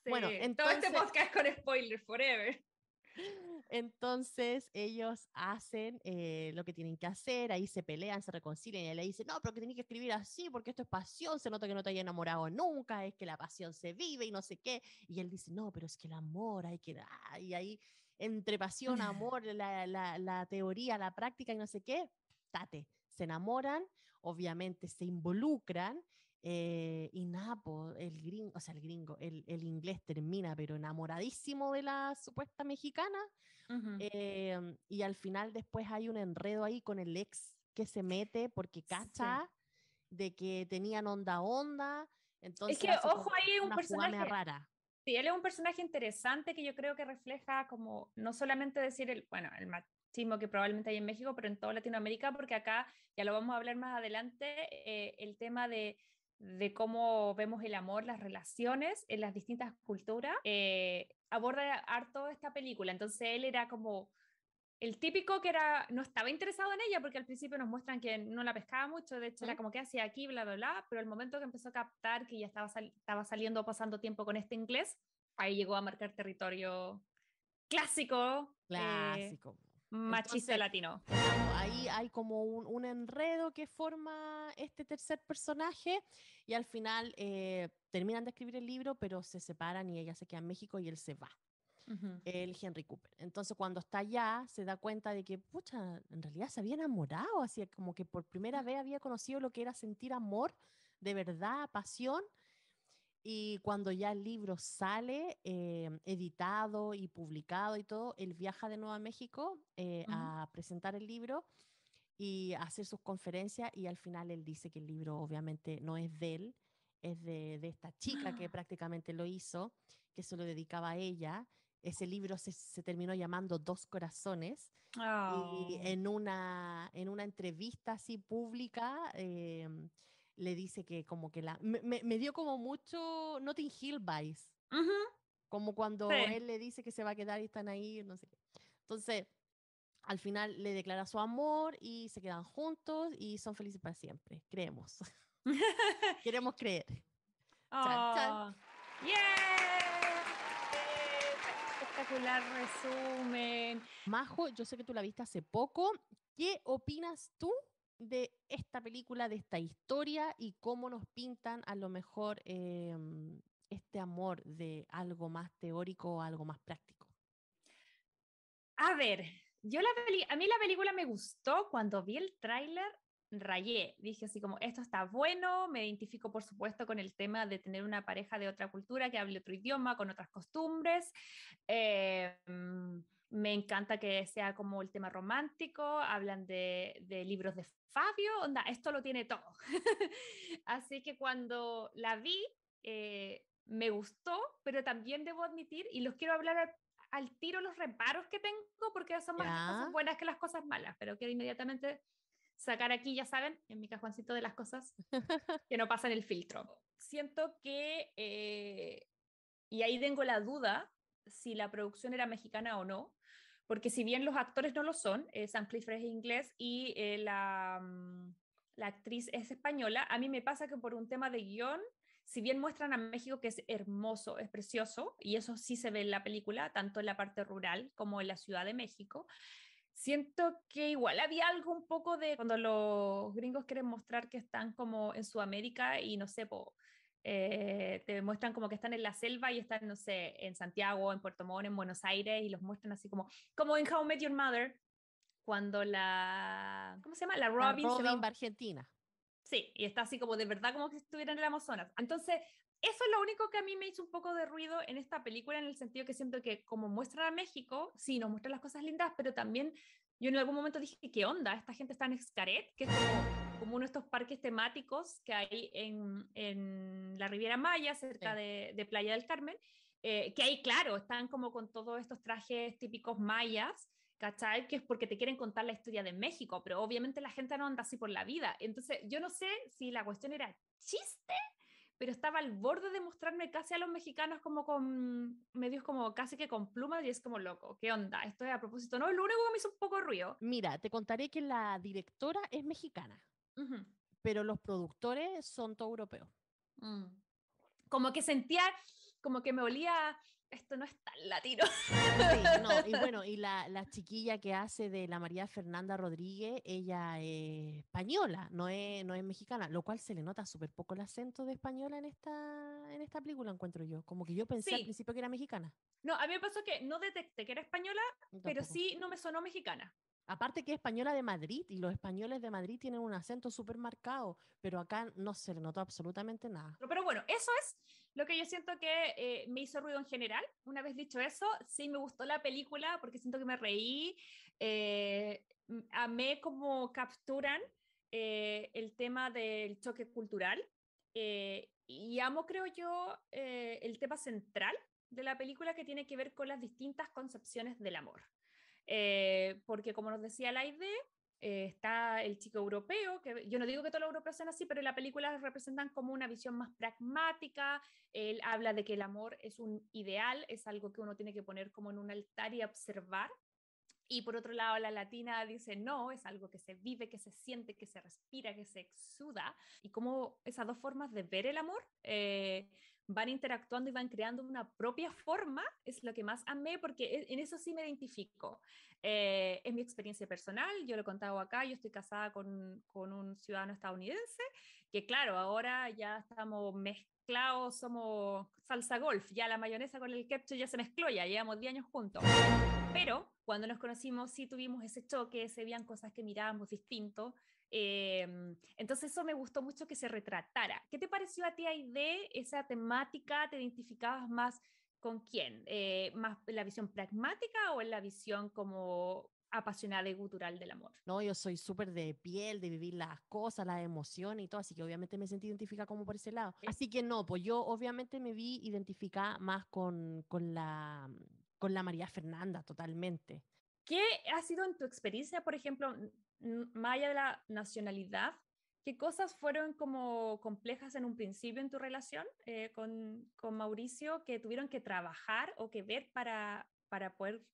Bueno, Sí, todo este entonces- podcast con spoiler forever. Entonces ellos hacen eh, lo que tienen que hacer, ahí se pelean, se reconcilian y él le dice, no, pero que tenés que escribir así porque esto es pasión, se nota que no te hayas enamorado nunca, es que la pasión se vive y no sé qué. Y él dice, no, pero es que el amor hay que... ah", y ahí entre pasión, amor, la, la, la teoría, la práctica y no sé qué, tate, se enamoran, obviamente se involucran eh, y Napo, el gringo, o sea, el gringo, el, el inglés termina, pero enamoradísimo de la supuesta mexicana. Em, y al final después hay un enredo ahí con el ex que se mete porque cacha de que tenían onda onda. Entonces que, hace ojo, ahí un personaje- rara. Sí, él es un personaje interesante que yo creo que refleja como no solamente decir el, bueno, el machismo que probablemente hay en México, pero en toda Latinoamérica, porque acá, ya lo vamos a hablar más adelante, eh, el tema de, de cómo vemos el amor, las relaciones en las distintas culturas, eh, aborda harto esta película. Entonces él era como el típico que era, no estaba interesado en ella porque al principio nos muestran que no la pescaba mucho, de hecho era como que hacía aquí, bla, bla, bla, pero al momento que empezó a captar que ya estaba, sal- estaba saliendo, pasando tiempo con este inglés, ahí llegó a marcar territorio clásico, eh, Clásico. Machista Entonces, latino. Claro, ahí hay como un, un enredo que forma este tercer personaje y al final eh, terminan de escribir el libro, pero se separan y ella se queda en México y él se va, el Henry Cooper. Entonces cuando está allá se da cuenta de que, pucha, en realidad se había enamorado, así como que por primera vez había conocido lo que era sentir amor, de verdad, pasión. Y cuando ya el libro sale eh, editado y publicado y todo, él viaja de nuevo a México eh, Ujú. a presentar el libro y a hacer sus conferencias y al final él dice que el libro obviamente no es de él, es de, de esta chica que prácticamente lo hizo, que se lo dedicaba a ella. Ese libro se, se terminó llamando Dos Corazones y Oh. en una, en una entrevista así pública eh, le dice que como que la... Me, me- me dio como mucho Notting Hill vibes, Ujú. como cuando Sí. él le dice que se va a quedar y están ahí, no sé qué. Entonces, al final le declara su amor y se quedan juntos y son felices para siempre, creemos. Queremos creer. Chan, chan. Oh. ¡Yeah! Espectacular resumen. Majo, yo sé que tú la viste hace poco. ¿Qué opinas tú de esta película, de esta historia y cómo nos pintan a lo mejor em, este amor de algo más teórico o algo más práctico? A ver, yo a mí la película me gustó cuando vi el tráiler, rayé, dije así como, esto está bueno, me identifico por supuesto con el tema de tener una pareja de otra cultura que hable otro idioma, con otras costumbres. mm, me encanta que sea como el tema romántico, hablan de, de libros de Fabio, onda, esto lo tiene todo. así que cuando la vi, eh, me gustó, pero también debo admitir, y los quiero hablar al, al tiro los reparos que tengo, porque son más las Ya. cosas buenas que las cosas malas, pero quiero inmediatamente sacar aquí, ya saben, en mi cajoncito de las cosas que no pasan el filtro. Siento que, eh, y ahí tengo la duda si la producción era mexicana o no, porque si bien los actores no lo son, eh, Sam Clifford es inglés y eh, la, mm, la actriz es española, a mí me pasa que por un tema de guion, si bien muestran a México que es hermoso, es precioso, y eso sí se ve en la película, tanto en la parte rural como en la Ciudad de México, siento que igual había algo un poco de cuando los gringos quieren mostrar que están como en Sudamérica y no sé, eh, te muestran como que están en la selva y están, no sé, en Santiago, en Puerto Montt, en Buenos Aires y los muestran así como, como en How I Met Your Mother, cuando la, ¿cómo se llama? La La Robin, se va Robin Argentina. Sí, y está así como de verdad como que estuvieran en el Amazonas. Entonces, eso es lo único que a mí me hizo un poco de ruido en esta película, en el sentido que siento que como muestran a México, sí, nos muestran las cosas lindas, pero también yo en algún momento dije, ¿qué onda? Esta gente está en Xcaret, que es como, como uno de estos parques temáticos que hay en, en la Riviera Maya, cerca Sí. de, de Playa del Carmen, eh, que ahí, claro, están como con todos estos trajes típicos mayas, ¿cachai? Que es porque te quieren contar la historia de México, pero obviamente la gente no anda así por la vida. Entonces, yo no sé si la cuestión era chiste, pero estaba al borde de mostrarme casi a los mexicanos como con medios como casi que con plumas y es como loco, ¿qué onda? Esto es a propósito, ¿no? Lo único que me hizo un poco de ruido. Mira, te contaré que la directora es mexicana, Pero los productores son todos europeos. Mm. Como que sentía, como que me olía esto no es tan latino. Sí, no, y bueno, y la, la chiquilla que hace de la María Fernanda Rodríguez, ella es española, no es, no es mexicana, lo cual se le nota súper poco el acento de española en esta, en esta película, encuentro yo. Como que yo pensé al Sí. principio que era mexicana. No, a mí me pasó que no detecté que era española, pero sí no me sonó mexicana. Aparte que es española de Madrid y los españoles de Madrid tienen un acento súper marcado, pero acá no se le notó absolutamente nada. Pero- bueno, eso es lo que yo siento que eh, me hizo ruido en general. Una vez dicho eso, sí me gustó la película porque siento que me reí. eh, amé cómo capturan eh, el tema del choque cultural. eh, y amo, creo yo, el tema central de la película que tiene que ver con las distintas concepciones del amor. Eh, porque como nos decía la idea, eh, está el chico europeo, que yo no digo que todos los europeos sean así, pero en la película representan como una visión más pragmática. Él habla de que el amor es un ideal, es algo que uno tiene que poner como en un altar y observar. Y por otro lado, la latina dice, no, es algo que se vive, que se siente, que se respira, que se exuda. Y como esas dos formas de ver el amor eh, van interactuando y van creando una propia forma, es lo que más amé, porque e- en eso sí me identifico. Eh, es mi experiencia personal, yo lo he contado acá, yo estoy casada con, con un ciudadano estadounidense, que claro, ahora ya estamos mezclados, somos salsa golf, ya la mayonesa con el ketchup ya se mezcló, ya llevamos 10 años juntos. Pero cuando nos conocimos sí tuvimos ese choque, se veían cosas que mirábamos distinto. Eh, entonces eso me gustó mucho que se retratara. ¿Qué te pareció a ti, Aide, esa temática? ¿Te identificabas más con quién? Eh, ¿Más en la visión pragmática o en la visión como apasionada y gutural del amor? No, yo soy súper de piel, de vivir las cosas, las emociones y todo, así que obviamente me sentí identificada como por ese lado. Sí. Así que no, pues yo obviamente me vi identificada más con, con, la, con la María Fernanda, totalmente. ¿Qué ha sido en tu experiencia, por ejemplo, más allá de la nacionalidad? ¿Qué cosas fueron como complejas en un principio en tu relación eh, con, con Mauricio que tuvieron que trabajar o que ver para, para poder,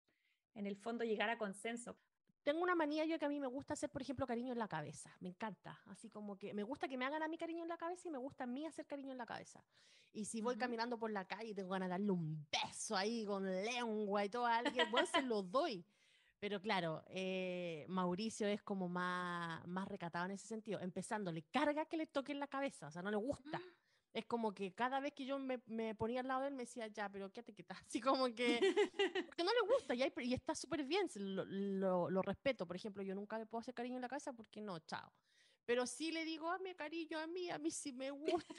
en el fondo, llegar a consenso? Tengo una manía yo que a mí me gusta hacer, por ejemplo, cariño en la cabeza. Me encanta. Así como que me gusta que me hagan a mí cariño en la cabeza y me gusta a mí hacer cariño en la cabeza. Y si voy Ujú. caminando por la calle y tengo ganas de darle un beso ahí con lengua y todo a alguien, bueno, se lo doy. Pero claro, eh, Mauricio es como más, más recatado en ese sentido. Empezando, le carga que le toquen la cabeza, o sea, no le gusta. Es como que cada vez que yo me, me ponía al lado de él me decía, ya, pero quédate quieta. Así como que, porque no le gusta y, hay- y está súper bien, lo, lo- lo respeto. Por ejemplo, yo nunca le puedo hacer cariño en la cabeza porque no, chao. Pero sí le digo, hazme cariño a mí, a mí sí me gusta.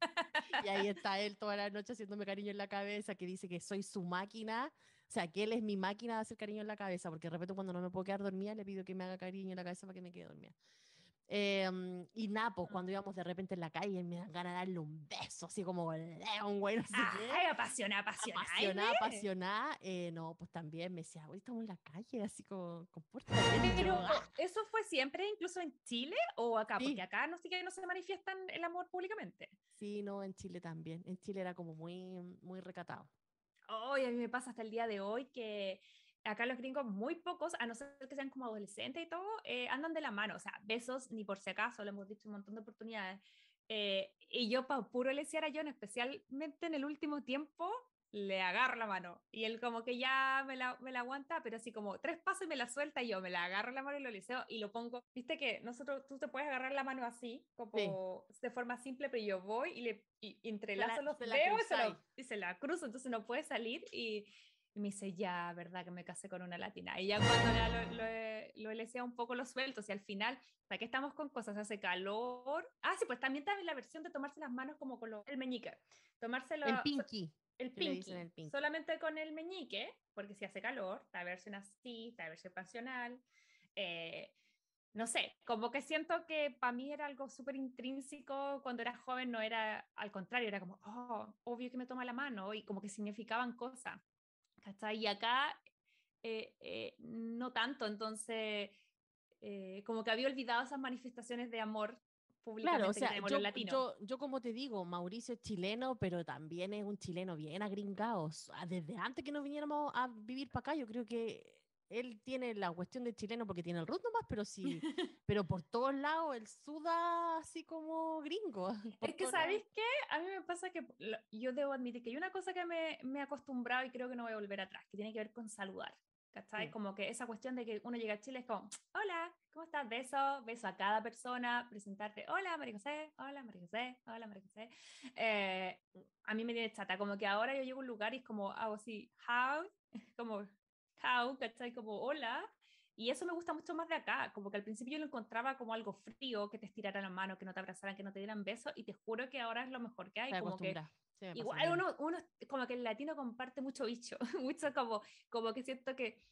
y ahí está él toda la noche haciéndome cariño en la cabeza, que dice que soy su máquina. O sea, que él es mi máquina de hacer cariño en la cabeza, porque de repente cuando no me puedo quedar dormida le pido que me haga cariño en la cabeza para que me quede dormida. Em, y nada, pues cuando íbamos de repente en la calle me dan ganas de darle un beso, así como león, güey, no sé Ay, apasionada, apasionada. apasionada, apasionada, eh, no, pues también me decía, hoy estamos en la calle, así como, compórtate. Pero. ¿eso fue siempre, incluso en Chile o acá? Sí. Porque acá no sé que no se manifiestan el amor públicamente. Sí, no, en Chile también. En Chile era como muy, muy recatado. Hoy a mí me pasa hasta el día de hoy que acá los gringos muy pocos, a no ser que sean como adolescentes y todo, eh, andan de la mano, o sea, besos ni por si acaso, lo hemos dicho un montón de oportunidades. Eh, y yo, para puro lesear a John, especialmente en el último tiempo, le agarro la mano. Y él como que ya me la, me la aguanta, pero así como tres pasos y me la suelta y yo me la agarro la mano y lo leseo y lo pongo. Viste que nosotros, tú te puedes agarrar la mano así, como de forma simple, pero yo voy y le y entrelazo los la dedos y lo- y se la cruzo, entonces no puede salir y, y me dice, ya, ¿verdad que me casé con una latina? Y ya cuando ya lo, lo, lo leseado un poco los sueltos y al final, ¿para qué estamos con cosas? Hace calor. Ah, sí, pues también está la versión de tomarse las manos como con lo- el meñique. Tomárselo... El so- pinky. El le pinky, dicen el pinky. solamente con el meñique, porque si hace calor, la versión así, la versión pasional. eh, no sé, como que siento que para mí era algo súper intrínseco cuando era joven, no era al contrario, era como, oh, obvio que me toma la mano y como que significaban cosas. ¿Cachai? Y acá eh, eh, no tanto, entonces eh, como que había olvidado esas manifestaciones de amor públicamente Claro, o que sea, tenemos yo, los latinos. yo, yo como te digo, Mauricio es chileno, pero también es un chileno bien agringado. Desde antes que nos viniéramos a vivir para acá, yo creo que él tiene la cuestión de chileno porque tiene el root nomás, pero sí, pero por todos lados él suda así como gringo. Es que, ¿sabéis qué? A mí me pasa que yo debo admitir que hay una cosa que me, me he acostumbrado y creo que no voy a volver atrás, que tiene que ver con saludar. ¿Cachai? Como que esa cuestión de que uno llega a Chile es como, hola, ¿cómo estás? Beso, beso a cada persona, presentarte, hola María José, hola María José, hola María José. Eh, a mí me tiene chata, como que ahora yo llego a un lugar y es como hago así, how, como how, ¿cachai? Como hola. Y eso me gusta mucho más de acá, como que al principio yo lo encontraba como algo frío, que te estiraran la mano, que no te abrazaran, que no te dieran besos, y te juro que ahora es lo mejor que hay. como que igual uno, uno, como que el latino comparte mucho bicho, mucho como, como que siento que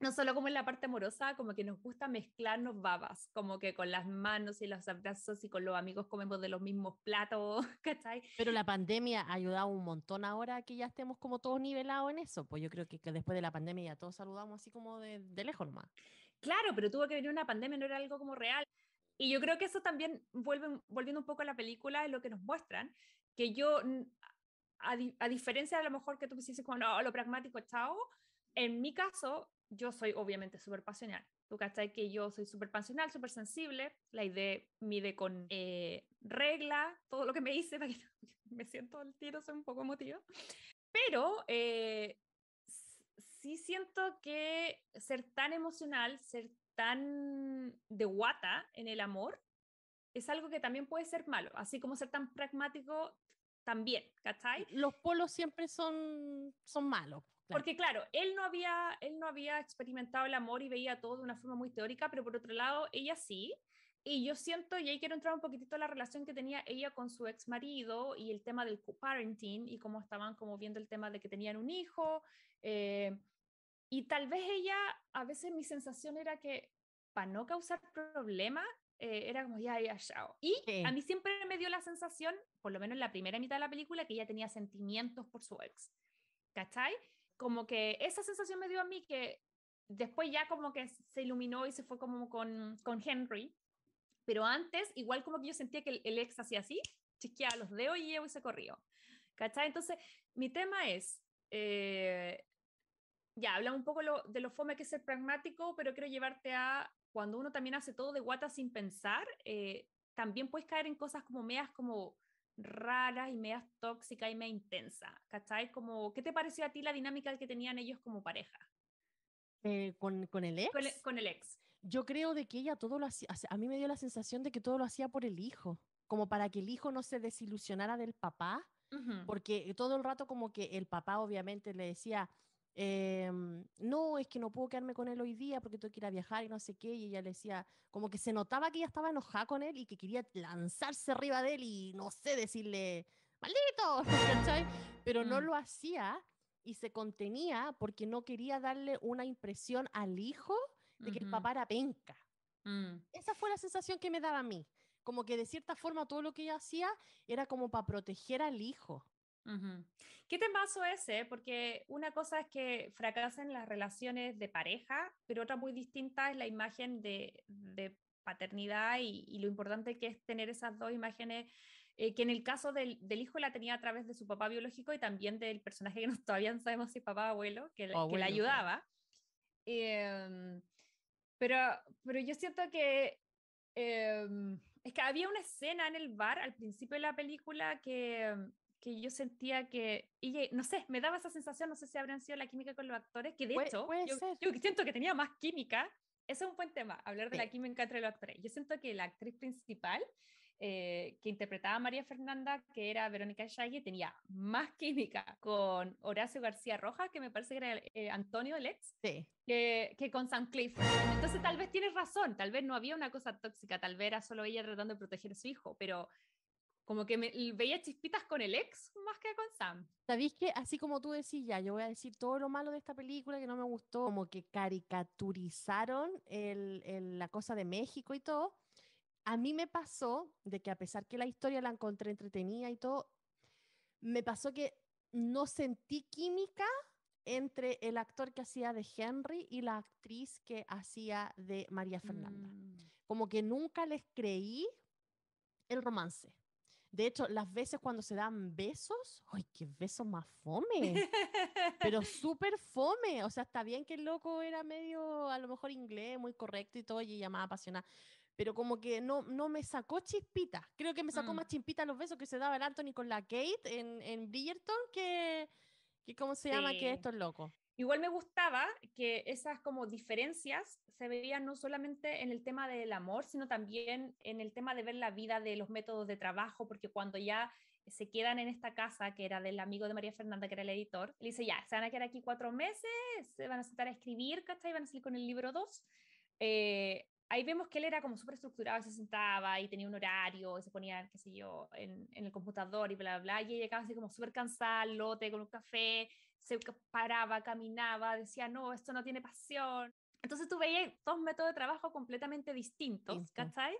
no solo como en la parte amorosa, como que nos gusta mezclarnos babas, como que con las manos y los abrazos y con los amigos comemos de los mismos platos, ¿cachai? Pero la pandemia ha ayudado un montón ahora que ya estemos como todos nivelados en eso, pues yo creo que, que después de la pandemia ya todos saludamos así como de, de lejos nomás. Claro, pero tuvo que venir una pandemia, no era algo como real. Y yo creo que eso también, vuelve, volviendo un poco a la película, es lo que nos muestran, que yo, a, a diferencia de lo mejor que tú dices como, no, lo pragmático, chao, en mi caso, yo soy obviamente súper pasional. Tú cachai que yo soy súper pasional, súper sensible. La idea mide con eh, regla todo lo que me hice, para que me siento al tiro, soy un poco emotiva. Pero eh, sí siento que ser tan emocional, ser tan de guata en el amor, es algo que también puede ser malo, así como ser tan pragmático también, ¿cachai? Los polos siempre son, son malos. Porque claro, él no, había, él no había experimentado el amor y veía todo de una forma muy teórica, pero por otro lado, ella sí. Y yo siento, y ahí quiero entrar un poquitito a la relación que tenía ella con su ex marido y el tema del co-parenting y cómo estaban como viendo el tema de que tenían un hijo. Eh, y tal vez ella, a veces mi sensación era que para no causar problemas, eh, era como ya, ya, chao. Y a mí siempre me dio la sensación, por lo menos en la primera mitad de la película, que ella tenía sentimientos por su ex. ¿Cachai? como que esa sensación me dio a mí que después ya como que se iluminó y se fue como con, con Henry, pero antes igual como que yo sentía que el, ex hacía así, chisqueaba los dedos y, y se corrió. ¿Cachai? Entonces, mi tema es, eh, ya, hablamos un poco lo, de lo fome que es ser pragmático, pero quiero llevarte a cuando uno también hace todo de guata sin pensar, eh, también puedes caer en cosas como meas como raras y medias tóxicas y media intensa, ¿cachai? Como, ¿Qué te pareció a ti la dinámica que tenían ellos como pareja? Eh, ¿con, ¿con, el ex? Con el, ex. Yo creo de que ella todo lo hacía, a mí me dio la sensación de que todo lo hacía por el hijo, como para que el hijo no se desilusionara del papá, porque todo el rato como que el papá obviamente le decía, Em, no, es que no puedo quedarme con él hoy día porque tengo que ir a viajar y no sé qué, y ella le decía, como que se notaba que ella estaba enojada con él y que quería lanzarse arriba de él y no sé, decirle, maldito, Pero no mm. lo hacía y se contenía porque no quería darle una impresión al hijo de que el papá era penca. Mm. Esa fue la sensación que me daba a mí. Como que de cierta forma todo lo que ella hacía era como para proteger al hijo. ¿Qué temazo ese? Porque una cosa es que fracasen las relaciones de pareja, pero otra muy distinta es la imagen de, paternidad y, lo importante que es tener esas dos imágenes, eh, que en el caso del, hijo la tenía a través de su papá biológico y también del personaje que no, todavía no sabemos si papá o abuelo, que, que le ayudaba. Em, pero, pero yo siento que em, es que había una escena en el bar al principio de la película que, que yo sentía que, y no sé, me daba esa sensación, no sé si habrían sido la química con los actores, que de hecho, yo, siento que tenía más química. Ese es un buen tema, hablar de la química entre los actores. Yo siento que la actriz principal, eh, que interpretaba a María Fernanda, que era Verónica Shaggy, tenía más química con Horacio García Rojas, que me parece que era eh, Antonio Lex, sí. que, que, con Sam Clifford. Entonces tal vez tienes razón, tal vez no había una cosa tóxica, tal vez era solo ella tratando de proteger a su hijo, pero como que me, veía chispitas con el ex más que con Sam. ¿Sabéis que así como tú decís ya, yo voy a decir todo lo malo de esta película que no me gustó, como que caricaturizaron el, el, la cosa de México y todo? A mí me pasó de que a pesar que la historia la encontré entretenida y todo, me pasó que no sentí química entre el actor que hacía de Henry y la actriz que hacía de María Fernanda. Mm. Como que nunca les creí el romance. De hecho, las veces cuando se dan besos, ¡ay, qué besos más fome! Pero súper fome. O sea, está bien que el loco era medio, a lo mejor inglés, muy correcto y todo, y llamaba apasionada. Pero como que no, no me sacó chispita. Creo que me sacó Mm. más chispita los besos que se daba el Anthony con la Kate en, en Bridgerton que, que, ¿cómo se llama? Que Sí. estos locos. Igual me gustaba que esas como diferencias se veían no solamente en el tema del amor, sino también en el tema de ver la vida de los métodos de trabajo, porque cuando ya se quedan en esta casa, que era del amigo de María Fernanda, que era el editor, le dice, ya, se van a quedar aquí cuatro meses, se van a sentar a escribir, ¿cachai? Van a salir con el libro 2. ahí vemos que él era como súper estructurado, se sentaba y tenía un horario, y se ponía, qué sé yo, en, en el computador y bla, bla, bla, y ella llegaba así como súper cansada, lote, con un café, se paraba, caminaba, decía, no, esto no tiene pasión. Entonces tú veías dos métodos de trabajo completamente distintos, Distinto. ¿cachai?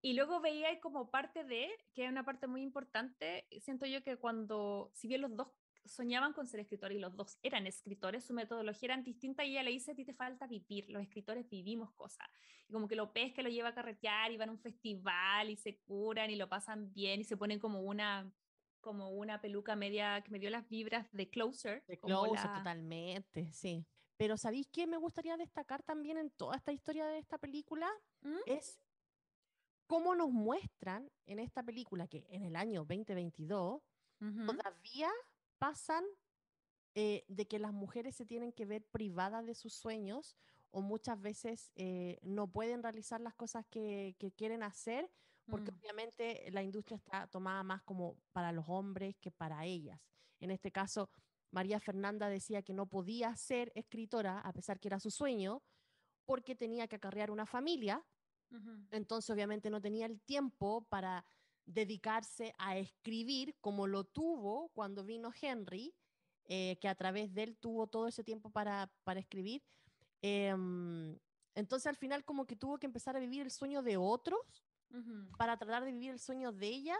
Y luego veías como parte de, que es una parte muy importante, siento yo que cuando, si bien los dos soñaban con ser escritores y los dos eran escritores, su metodología era distinta y ella le dice, a ti te falta vivir, los escritores vivimos cosas. Y como que lo pesca, lo lleva a carretear y van a un festival y se curan y lo pasan bien y se ponen como una como una peluca media que me dio las vibras de Closer. De Closer, la- totalmente, sí. Pero ¿sabéis qué me gustaría destacar también en toda esta historia de esta película? ¿Mm? Es cómo nos muestran en esta película que en el año 2022 Ujú. todavía pasan eh, de que las mujeres se tienen que ver privadas de sus sueños o muchas veces eh, no pueden realizar las cosas que, que quieren hacer porque Mm. obviamente la industria está tomada más como para los hombres que para ellas. En este caso, María Fernanda decía que no podía ser escritora a pesar que era su sueño porque tenía que acarrear una familia entonces obviamente no tenía el tiempo para dedicarse a escribir como lo tuvo cuando vino Henry, eh, que a través de él tuvo todo ese tiempo para, para escribir. Em, entonces al final como que tuvo que empezar a vivir el sueño de otros Ujú. para tratar de vivir el sueño de ella.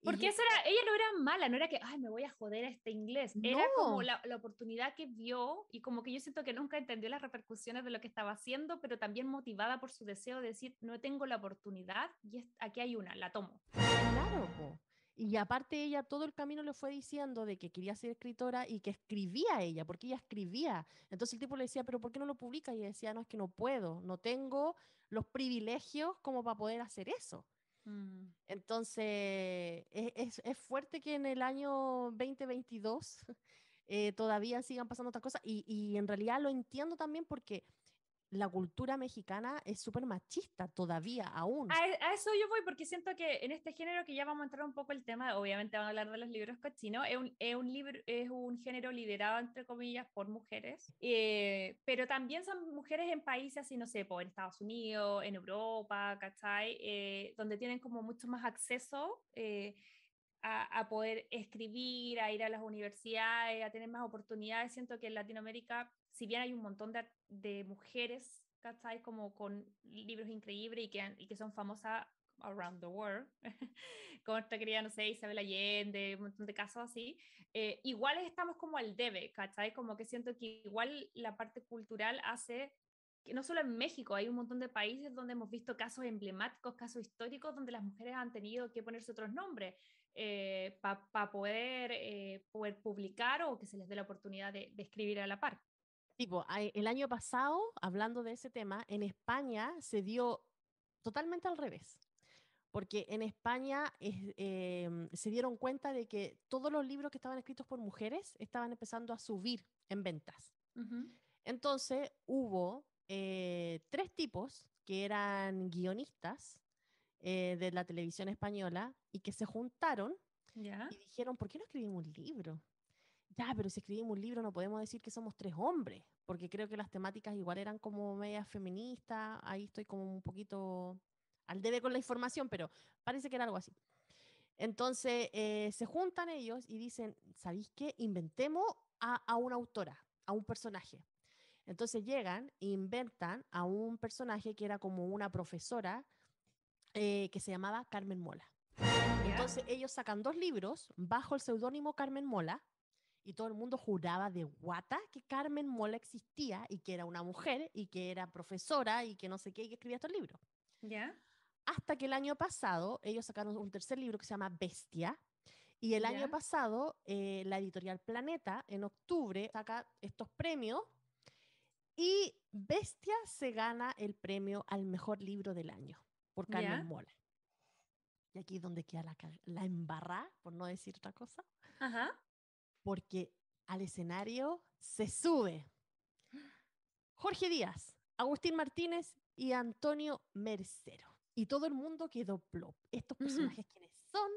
y Porque yo- esa era, ella no era mala, no era que, ay, me voy a joder a este inglés. Era como No. la, la oportunidad que vio y como que yo siento que nunca entendió las repercusiones de lo que estaba haciendo, pero también motivada por su deseo de decir, no tengo la oportunidad y aquí hay una, la tomo. Claro, po. Y aparte ella todo el camino le fue diciendo de que quería ser escritora y que escribía ella, porque ella escribía. Entonces el tipo le decía, pero ¿por qué no lo publica? Y ella decía, no, es que no puedo, no tengo los privilegios como para poder hacer eso. Mm. Entonces es, es- es fuerte que en el año 2022 eh, todavía sigan pasando otras cosas y, y en realidad lo entiendo también porque la cultura mexicana es súper machista todavía aún. A, a eso yo voy porque siento que en este género que ya vamos a entrar un poco el tema, obviamente vamos a hablar de los libros cochinos, es un, es un, libro, es un género liderado entre comillas por mujeres, eh, pero también son mujeres en países así, no sé, por Estados Unidos, en Europa, ¿cachai? Eh, donde tienen como mucho más acceso eh, a, a poder escribir, a ir a las universidades, a tener más oportunidades. Siento que en Latinoamérica, si bien hay un montón de, de mujeres, ¿cachai? Como con libros increíbles y que, y que son famosas around the world, como esta querida, no sé, Isabel Allende, un montón de casos así, eh, igual estamos como al debe, ¿cachai? Como que siento que igual la parte cultural hace que no solo en México, hay un montón de países donde hemos visto casos emblemáticos, casos históricos, donde las mujeres han tenido que ponerse otros nombres para poder, eh, poder publicar o que se les dé la oportunidad de, de escribir a la par. Tipo, el año pasado, hablando de ese tema, en España se dio totalmente al revés. Porque en España es- em, se dieron cuenta de que todos los libros que estaban escritos por mujeres estaban empezando a subir en ventas. Entonces hubo eh, tres tipos que eran guionistas eh, de la televisión española y que se juntaron ¿Ya? y dijeron, ¿por qué no escribimos un libro? Ya, pero si escribimos un libro no podemos decir que somos tres hombres, porque creo que las temáticas igual eran como medias feministas, ahí estoy como un poquito al debe con la información, pero parece que era algo así. Entonces eh, se juntan ellos y dicen, ¿sabéis qué? Inventemos a, a una autora, a un personaje. Entonces llegan e inventan a un personaje que era como una profesora eh, que se llamaba Carmen Mola. Entonces ellos sacan dos libros bajo el seudónimo Carmen Mola y todo el mundo juraba de guata que Carmen Mola existía y que era una mujer y que era profesora y que no sé qué y que escribía estos libros. ¿Ya? hasta que el año pasado ellos sacaron un tercer libro que se llama Bestia. Y el año Ya. pasado, eh, la editorial Planeta, en octubre, saca estos premios y Bestia se gana el premio al mejor libro del año por Carmen Ya. Mola. Y aquí es donde queda la, la embarrá, por no decir otra cosa, Ajá. Porque al escenario se sube Jorge Díaz, Agustín Martínez y Antonio Mercero. Y todo el mundo quedó plop. Estos personajes, ¿quiénes son?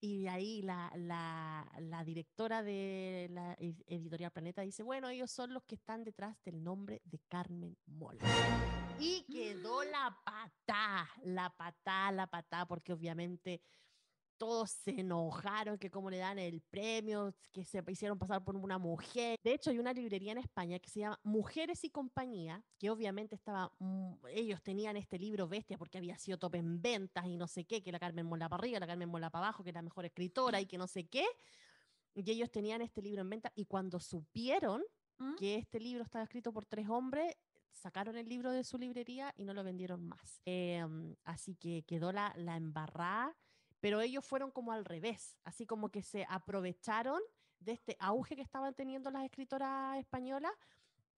Y de ahí la, la- la directora de la ed- editorial Planeta dice, bueno, ellos son los que están detrás del nombre de Carmen Mola. Y quedó la patá, la patá, la patá, porque obviamente todos se enojaron que cómo le dan el premio, que se hicieron pasar por una mujer. De hecho, hay una librería en España que se llama Mujeres y Compañía, que obviamente estaba, ellos tenían este libro bestia porque había sido top en ventas y no sé qué, que la Carmen Mola para arriba, la Carmen Mola para abajo, que era la mejor escritora y que no sé qué. Y ellos tenían este libro en venta y cuando supieron ¿Mm? que este libro estaba escrito por tres hombres, sacaron el libro de su librería y no lo vendieron más. Em, así que quedó la, la embarrada, pero ellos fueron como al revés, así como que se aprovecharon de este auge que estaban teniendo las escritoras españolas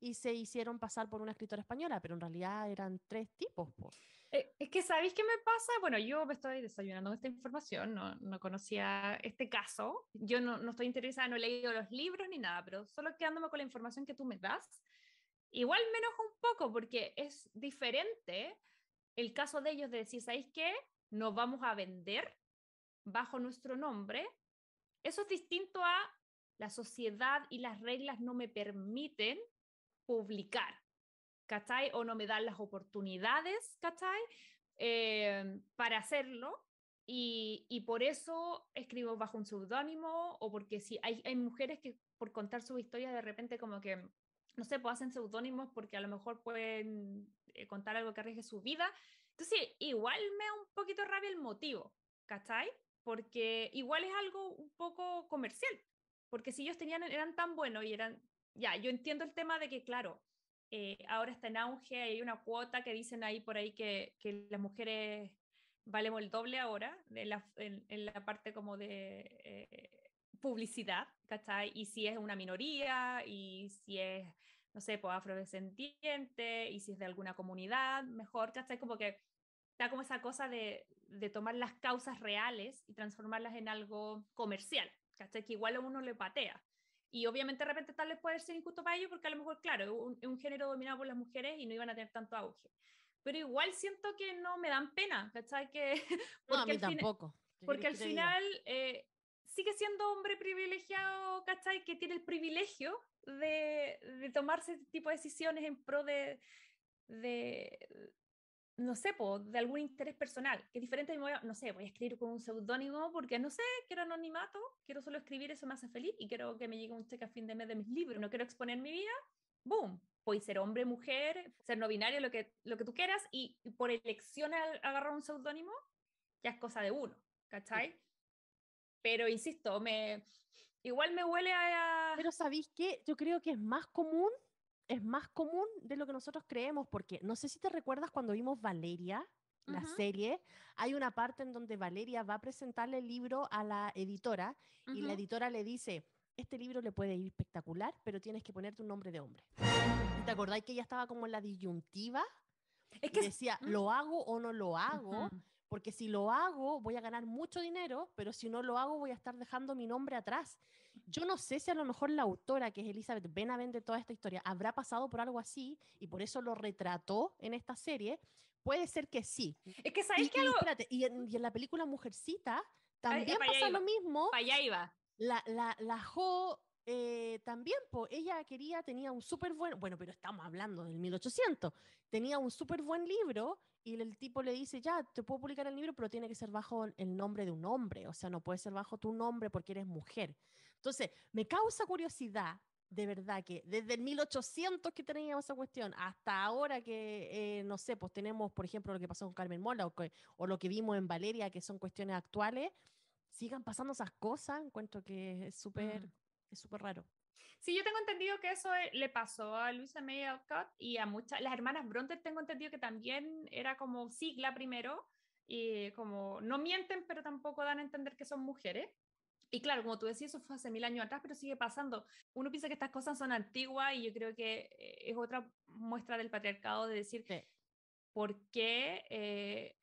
y se hicieron pasar por una escritora española, pero en realidad eran tres tipos. po. Eh, Es que, ¿sabéis qué me pasa? Bueno, yo me estoy desayunando esta información, no, no conocía este caso. Yo no, no estoy interesada, no he leído los libros ni nada, pero solo quedándome con la información que tú me das, igual me enoja un poco porque es diferente el caso de ellos de decir, ¿sabéis qué? Nos vamos a vender bajo nuestro nombre. Eso es distinto a la sociedad y las reglas no me permiten publicar. ¿cachai? O no me dan las oportunidades, ¿cachai? Eh, para hacerlo. Y, y por eso escribo bajo un seudónimo o porque si hay, hay mujeres que por contar su historia de repente como que, no sé, pues hacen seudónimos porque a lo mejor pueden eh, contar algo que arriesgue su vida. Entonces, igual me da un poquito rabia el motivo, ¿cachai? Porque igual es algo un poco comercial. Porque si ellos tenían, eran tan buenos y eran, ya, yo entiendo el tema de que, claro, eh, ahora está en auge, hay una cuota que dicen ahí por ahí que, que las mujeres valemos el doble ahora de la, en, en la parte como de eh, publicidad, ¿cachai? Y si es una minoría, y si es, no sé, pues afrodescendiente, y si es de alguna comunidad, mejor, ¿cachai? Como que da como esa cosa de, de tomar las causas reales y transformarlas en algo comercial, ¿cachai? Que igual a uno le patea. Y obviamente de repente tal vez puede ser injusto para ellos porque a lo mejor, claro, es un, un género dominado por las mujeres y no iban a tener tanto auge. Pero igual siento que no me dan pena, ¿cachai? Que, No, a porque mí tampoco. ¿Qué porque al final eh, sigue siendo hombre privilegiado, ¿cachai? Que tiene el privilegio de, de tomarse este tipo de decisiones en pro de, de no sé, po, de algún interés personal, que es diferente, voy a- no sé, voy a escribir con un seudónimo porque, no sé, quiero anonimato, quiero solo escribir, eso me hace feliz y quiero que me llegue un cheque a fin de mes de mis libros, no quiero exponer mi vida, boom, puedes ser hombre, mujer, ser no binario, lo que, lo que tú quieras, y, y por elección al agarrar un seudónimo, ya es cosa de uno, ¿cachai? Pero insisto, me, igual me huele a... Pero ¿sabéis qué? Yo creo que es más común, es más común de lo que nosotros creemos, porque no sé si te recuerdas cuando vimos Valeria, la serie, hay una parte en donde Valeria va a presentarle el libro a la editora y la editora le dice, este libro le puede ir espectacular, pero tienes que ponerte un nombre de hombre. ¿Y ¿Te acordáis que ella estaba como en la disyuntiva? Es Y que... decía. ¿lo hago o no lo hago? Porque si lo hago, voy a ganar mucho dinero, pero si no lo hago, voy a estar dejando mi nombre atrás. Yo no sé si a lo mejor la autora, que es Elizabeth Benavent de toda esta historia, habrá pasado por algo así y por eso lo retrató en esta serie. Puede ser que sí. Es que, Y, ¿sabéis qué? y Algo... espérate, y en, y en la película Mujercita también pasa lo mismo. Para allá iba. La, la, la Jo eh, también, po, ella quería, tenía un súper buen, bueno, pero estamos hablando del 1800, tenía un súper buen libro y el tipo le dice, ya, te puedo publicar el libro, pero tiene que ser bajo el nombre de un hombre, o sea, no puede ser bajo tu nombre porque eres mujer. Entonces, me causa curiosidad, de verdad, que desde el 1800 que teníamos esa cuestión hasta ahora que, eh, no sé, pues tenemos, por ejemplo, lo que pasó con Carmen Mola o, que- o lo que vimos en Valeria, que son cuestiones actuales, sigan pasando esas cosas, encuentro que es súper Mm. es súper raro. Sí, yo tengo entendido que eso eh, le pasó a Luisa May Alcott y a muchas, las hermanas Bronte tengo entendido que también era como sigla primero y como no mienten, pero tampoco dan a entender que son mujeres. Y claro, como tú decías, eso fue hace mil años atrás, pero sigue pasando. Uno piensa que estas cosas son antiguas y yo creo que eh, es otra muestra del patriarcado de decir Sí. por qué eh,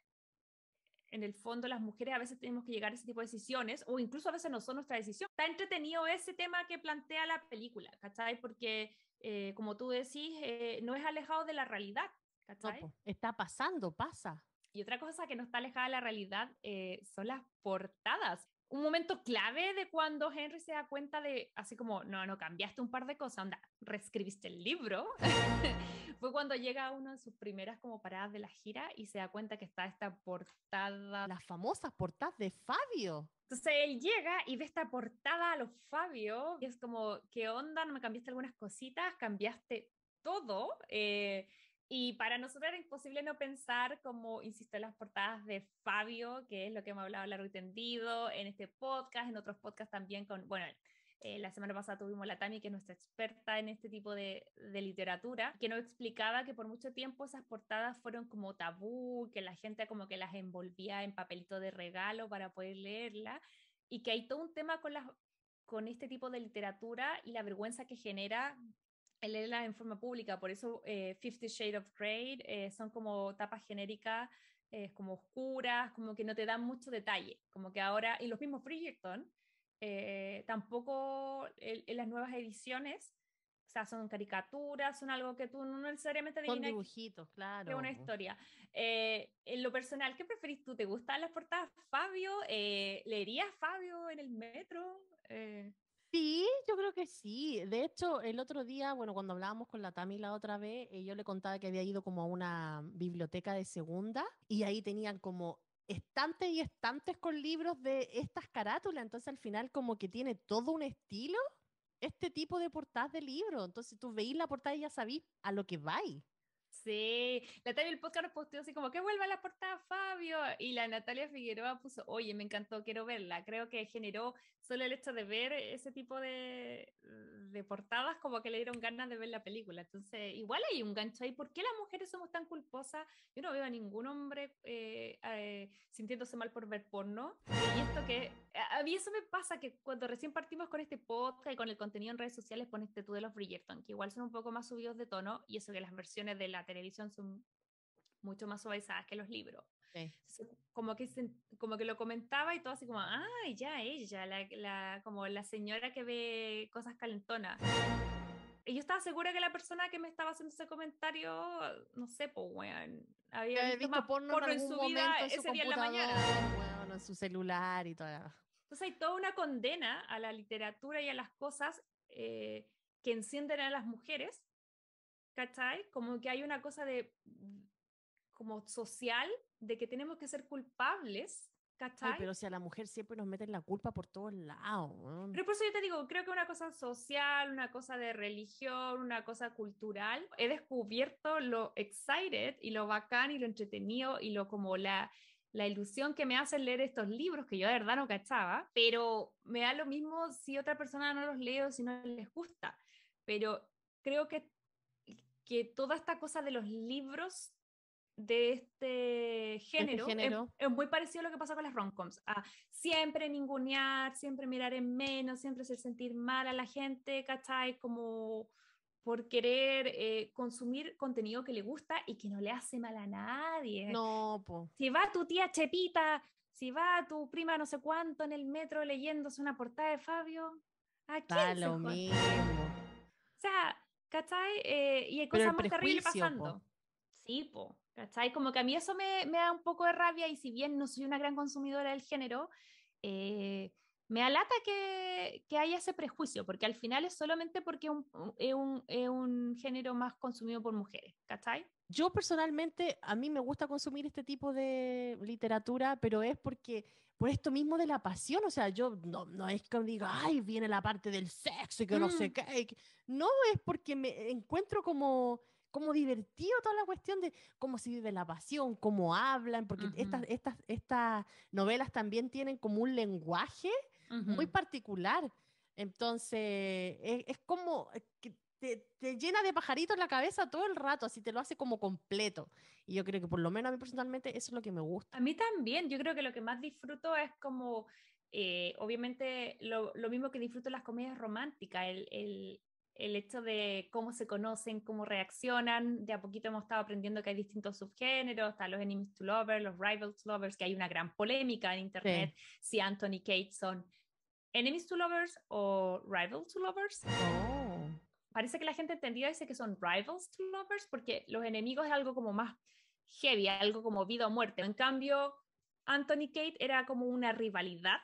en el fondo las mujeres a veces tenemos que llegar a ese tipo de decisiones o incluso a veces no son nuestra decisión. Está entretenido ese tema que plantea la película, ¿cachai? Porque eh, como tú decís, eh, no es alejado de la realidad, ¿cachai? está pasando, pasa. Y otra cosa que no está alejada de la realidad eh, son las portadas. Un momento clave de cuando Henry se da cuenta de, así como, no, no, cambiaste un par de cosas, anda, reescribiste el libro, fue cuando llega a una de sus primeras como paradas de la gira y se da cuenta que está esta portada. Las famosas portadas de Fabio. Entonces él llega y ve esta portada a los Fabio y es como, ¿qué onda? ¿No me cambiaste algunas cositas? ¿Cambiaste todo? Eh, y para nosotros era imposible no pensar, como insisto, en las portadas de Fabio, que es lo que hemos hablado largo y tendido en este podcast, en otros podcasts también con, bueno, eh, la semana pasada tuvimos la Tami, que es nuestra experta en este tipo de, de literatura, que nos explicaba que por mucho tiempo esas portadas fueron como tabú, que la gente como que las envolvía en papelito de regalo para poder leerla, y que hay todo un tema con, las, con este tipo de literatura y la vergüenza que genera el leerla en forma pública. Por eso eh, Fifty Shades of Grey eh, son como tapas genéricas, eh, como oscuras, como que no te dan mucho detalle. Como que ahora, y los mismos Bridgerton, eh, tampoco en, en las nuevas ediciones, o sea, son caricaturas, son algo que tú no necesariamente Con adivinas dibujitos, claro. que una historia. Eh, en lo personal, ¿qué preferís tú? ¿Te gustan las portadas Fabio? Eh, ¿Leerías Fabio en el metro? Sí, yo creo que sí. De hecho, el otro día, bueno, cuando hablábamos con la Tami la otra vez, eh, yo le contaba que había ido como a una biblioteca de segunda y ahí tenían como estantes y estantes con libros de estas carátulas. Entonces, al final, como que tiene todo un estilo este tipo de portadas de libros. Entonces, tú veís la portada y ya sabís a lo que vais. Sí, la Tania del podcast nos posteó así como que vuelva la portada Fabio y la Natalia Figueroa puso, oye, me encantó, quiero verla. Creo que generó solo el hecho de ver ese tipo de, de portadas como que le dieron ganas de ver la película. Entonces, igual hay un gancho ahí. ¿Por qué las mujeres somos tan culposas? Yo no veo a ningún hombre eh, eh, sintiéndose mal por ver porno. Y esto que, a mí eso me pasa que cuando recién partimos con este podcast y con el contenido en redes sociales, poneste tú de los Bridgerton, que igual son un poco más subidos de tono, y eso que las versiones de la televisión son mucho más suavizadas que los libros. Sí. Como que, se- como que lo comentaba y todo así como, ah, ya ella, la, la- como la señora que ve cosas calentonas. Y yo estaba segura que la persona que me estaba haciendo ese comentario, no sé, pues, weón, había he visto, más porno en, algún su vida en su ese día en la mañana. weón, en su celular y toda. Entonces hay toda una condena a la literatura y a las cosas eh, que encienden a las mujeres, ¿cachai? Como que hay una cosa de, como social, de que tenemos que ser culpables, Ay, ¿cachai? pero si a la mujer siempre nos meten la culpa por todos lados. Pero por eso yo te digo, creo que una cosa social, una cosa de religión, una cosa cultural. He descubierto lo excited y lo bacán y lo entretenido y lo como la, la ilusión que me hace leer estos libros que yo de verdad no cachaba, pero me da lo mismo si otra persona no los lee o si no les gusta. Pero creo que, que toda esta cosa de los libros de este género, es- género. Es, muy parecido a lo que pasa con las romcoms. a siempre ningunear, siempre mirar en menos, siempre hacer sentir mal a la gente, ¿cachai? Como por querer eh, consumir contenido que le gusta y que no le hace mal a nadie. No, po. Si va tu tía Chepita, si va tu prima no sé cuánto en el metro leyéndose una portada de Fabio, ¿a quién Da se lo mismo. O sea, ¿cachai? Eh, y hay cosas más terribles po. pasando. Sí, po, ¿cachai? Como que a mí eso me, me da un poco de rabia y si bien no soy una gran consumidora del género, eh, me alata que, que haya ese prejuicio, porque al final es solamente porque un- un- es un, es un género más consumido por mujeres, ¿cachai? Yo personalmente, a mí me gusta consumir este tipo de literatura, pero es porque, por esto mismo de la pasión, o sea, yo no, no es que diga, ay, viene la parte del sexo y que no sé Mm. qué, y que-". no, es porque me encuentro como, como divertido toda la cuestión de cómo se vive la pasión, cómo hablan, porque estas, estas, estas novelas también tienen como un lenguaje muy particular. Entonces, es, es como que te, te llena de pajaritos la cabeza todo el rato, así te lo hace como completo. Y yo creo que por lo menos a mí personalmente eso es lo que me gusta. A mí también, yo creo que lo que más disfruto es como, eh, obviamente, lo, lo mismo que disfruto las comedias románticas, el, el, el hecho de cómo se conocen, cómo reaccionan. De a poquito hemos estado aprendiendo que hay distintos subgéneros, están los enemies to lovers, los rivals to lovers, que hay una gran polémica en internet si Anthony Kate son enemies to lovers o rivals to lovers. Oh. Parece que la gente entendido dice que son rivals to lovers porque los enemigos es algo como más heavy, algo como vida o muerte. En cambio, Anthony Kate era como una rivalidad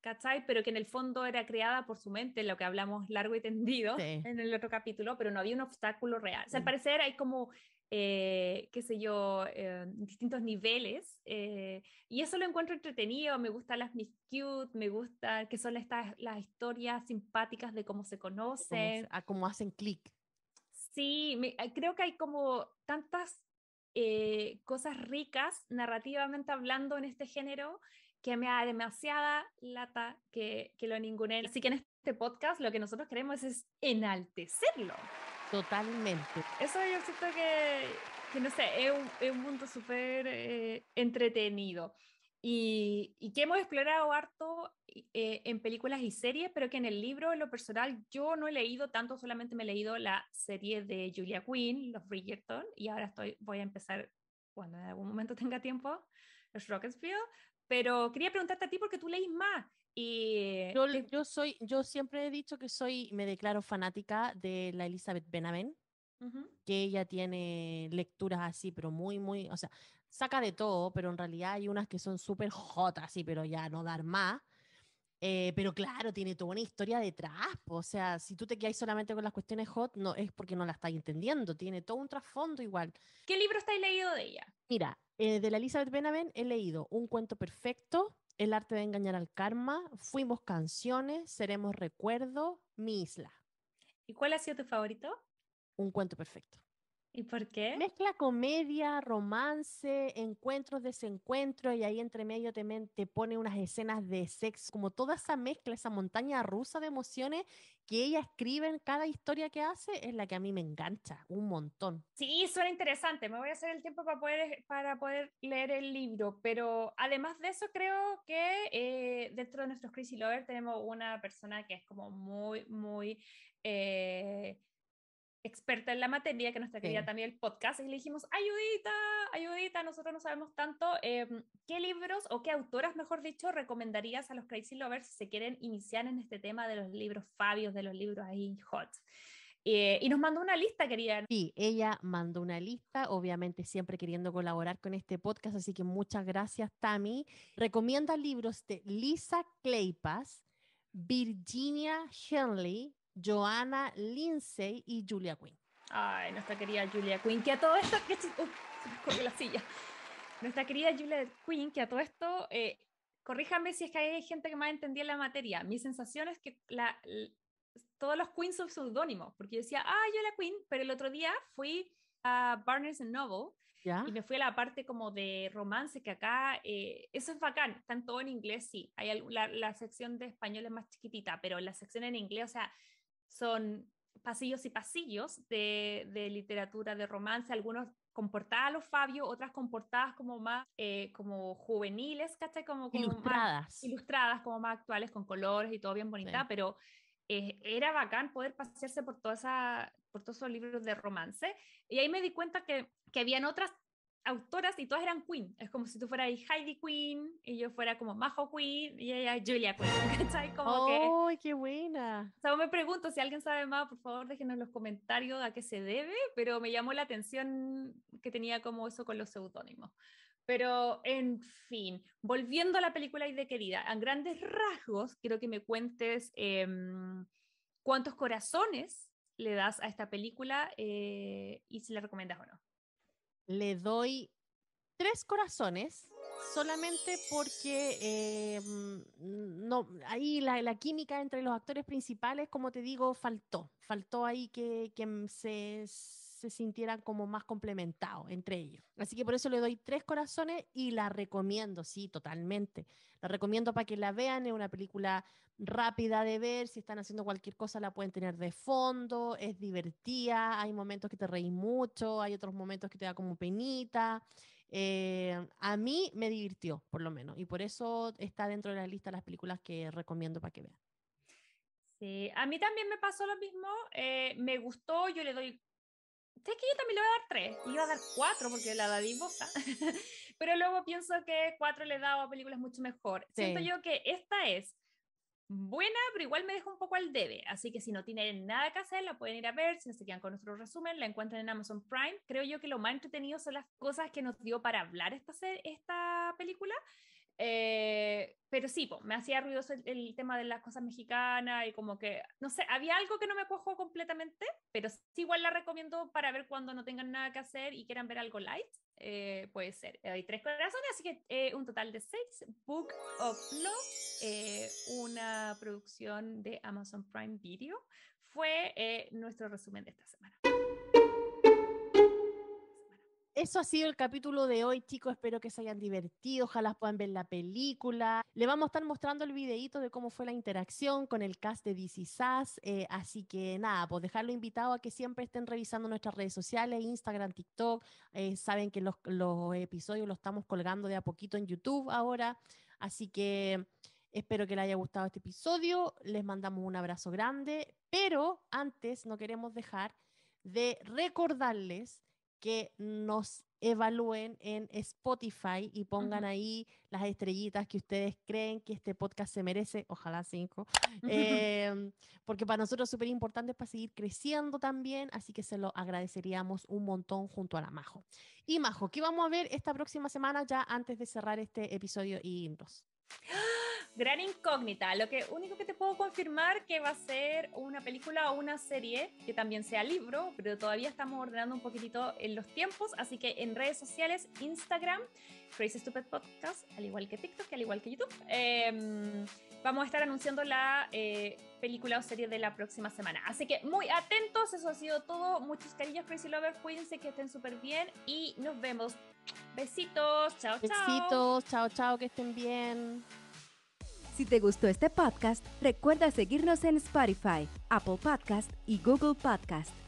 ¿cachai? Pero que en el fondo era creada por su mente, lo que hablamos largo y tendido Sí. en el otro capítulo, pero no había un obstáculo real. O sea, al Mm. parecer hay como, eh, qué sé yo, eh, distintos niveles, eh, y eso lo encuentro entretenido, me gustan las Miss Cute, me gusta que son estas las historias simpáticas de cómo se conocen. se- ah, como hacen clic. Sí, me- eh, creo que hay como tantas cosas ricas narrativamente hablando en este género que me da demasiada lata que, que lo ningunen. Así que en este podcast lo que nosotros queremos es enaltecerlo. Totalmente. Eso yo siento que, que no sé, es un, es un mundo súper eh, entretenido y, y que hemos explorado harto eh, en películas y series, pero que en el libro, en lo personal, yo no he leído tanto, solamente me he leído la serie de Julia Quinn, Los Bridgerton, y ahora estoy, voy a empezar, cuando en algún momento tenga tiempo, Los Rocketsfield, pero quería preguntarte a ti porque tú leís más. Y Yo, te- yo soy, yo siempre he dicho que soy, me declaro fanática de la Elizabeth Benavent, que ella tiene lecturas así, pero muy, muy, o sea, saca de todo, pero en realidad hay unas que son súper hot así, pero ya no dar más. Eh, pero claro, tiene toda una historia detrás. O sea, si tú te quedas solamente con las cuestiones hot, no es porque no la estás entendiendo. Tiene todo un trasfondo igual. ¿Qué libro estáis leído de ella? Mira, eh, de la Elizabeth Benavent he leído Un cuento perfecto, El arte de engañar al karma, Fuimos canciones, Seremos recuerdo, Mi isla. ¿Y cuál ha sido tu favorito? Un cuento perfecto. ¿Y por qué? Mezcla comedia, romance, encuentros, desencuentros, y ahí entre medio te, te pone unas escenas de sexo, como toda esa mezcla, esa montaña rusa de emociones que ella escribe en cada historia que hace, es la que a mí me engancha un montón. Sí, suena interesante. Me voy a hacer el tiempo para poder, para poder leer el libro, pero además de eso creo que eh, dentro de nuestros Crazy Lovers tenemos una persona que es como muy, muy eh, experta en la materia, que es nuestra querida Sí. también el podcast, y le dijimos, ayudita, ayudita, nosotros no sabemos tanto, em, ¿qué libros o qué autoras, mejor dicho, recomendarías a los Crazy Lovers si se quieren iniciar en este tema de los libros fabios, de los libros ahí hot? Eh, y nos mandó una lista, querida. Sí, ella mandó una lista, obviamente siempre queriendo colaborar con este podcast, así que muchas gracias, Tami. Recomienda libros de Lisa Kleypas, Virginia Henley, Joanna Lindsay y Julia Quinn. Ay, nuestra querida Julia Quinn, que a todo esto. Que, corrió la silla. Nuestra querida Julia Quinn, que a todo esto. eh, corríjame si es que hay gente que más entendía la materia. Mi sensación es que la, l- todos los Queens son seudónimos, porque yo decía, ah, Julia Quinn, pero el otro día fui a Barnes Noble ¿Ya? y me fui a la parte como de romance, que acá eh, eso es bacán, están todo en inglés, sí. Hay la, la sección de español es más chiquitita, pero la sección en inglés, o sea, son pasillos y pasillos de, de literatura de romance, algunos con portadas a los Fabio, otras con portadas como más eh, como juveniles, ¿cachai? Como, como más Ilustradas. ilustradas, como más actuales, con colores y todo bien bonita, Sí. pero eh, era bacán poder pasearse por, toda esa, por todos esos libros de romance. Y ahí me di cuenta que, que habían otras autoras y todas eran Queen. Es como si tú fueras Heidi Queen y yo fuera como Majo Queen y ella Julia Queen. ¿cachai? Como que, ¡Ay, qué buena! o sea, me pregunto si alguien sabe más, por favor déjenos en los comentarios a qué se debe, pero me llamó la atención que tenía como eso con los seudónimos. Pero, en fin, volviendo a la película y de querida, a grandes rasgos, quiero que me cuentes em, cuántos corazones le das a esta película eh, y si la recomiendas o no. Le doy tres corazones solamente porque eh, mm, no, ahí la, la química entre los actores principales, como te digo, faltó. Faltó ahí que, que se, se sintieran como más complementados entre ellos. Así que por eso le doy tres corazones y la recomiendo, sí, totalmente. La recomiendo para que la vean, es una película rápida de ver, si están haciendo cualquier cosa la pueden tener de fondo, es divertida, hay momentos que te reís mucho, hay otros momentos que te da como penita. Eh, a mí me divirtió, por lo menos, y por eso está dentro de la lista las películas que recomiendo para que vean. Sí, a mí también me pasó lo mismo, eh, me gustó, yo le doy... Sé que yo también le voy a dar tres, iba a dar cuatro porque la David Bosa, pero luego pienso que cuatro le he dado a películas mucho mejor. Siento Sí. yo que esta es buena, pero igual me deja un poco al debe. Así que si no tienen nada que hacer, la pueden ir a ver. Si no se quedan con nuestro resumen, la encuentran en Amazon Prime. Creo yo que lo más entretenido son las cosas que nos dio para hablar esta, esta película. Eh, pero sí, me hacía ruidoso el, tema de las cosas mexicanas y como que, no sé, había algo que no me cuajó completamente, pero sí igual la recomiendo para ver cuando no tengan nada que hacer y quieran ver algo light. eh, puede ser. Hay tres corazones, así que eh, un total de seis. Book of Love, eh, una producción de Amazon Prime Video, fue nuestro resumen de esta semana. Eso ha sido el capítulo de hoy, chicos. Espero que se hayan divertido. Ojalá puedan ver la película. Le vamos a estar mostrando el videíto de cómo fue la interacción con el cast de DC Sass. eh, así que nada, pues dejarlo invitado a que siempre estén revisando nuestras redes sociales, Instagram, TikTok. eh, saben que los, los episodios los estamos colgando de a poquito en YouTube ahora. Así que espero que les haya gustado este episodio. Les mandamos un abrazo grande. Pero antes no queremos dejar de recordarles que nos evalúen en Spotify y pongan Ujú. ahí las estrellitas que ustedes creen que este podcast se merece, ojalá cinco, em, porque para nosotros es súper importante para seguir creciendo también, así que se lo agradeceríamos un montón junto a la Majo. Y Majo, ¿qué vamos a ver esta próxima semana ya antes de cerrar este episodio y irnos? Gran incógnita. Lo que único que te puedo confirmar que va a ser una película o una serie que también sea libro, pero todavía estamos ordenando un poquitito en los tiempos, así que en redes sociales, Instagram, Crazy Stupid Podcast, al igual que TikTok, al igual que YouTube, em, vamos a estar anunciando la eh, película o serie de la próxima semana. Así que muy atentos, eso ha sido todo. Muchos cariños, Crazy Lovers, cuídense que estén súper bien y nos vemos. Besitos, chao, chao. Besitos, chao, chao, que estén bien. Si te gustó este podcast, recuerda seguirnos en Spotify, Apple Podcast y Google Podcast.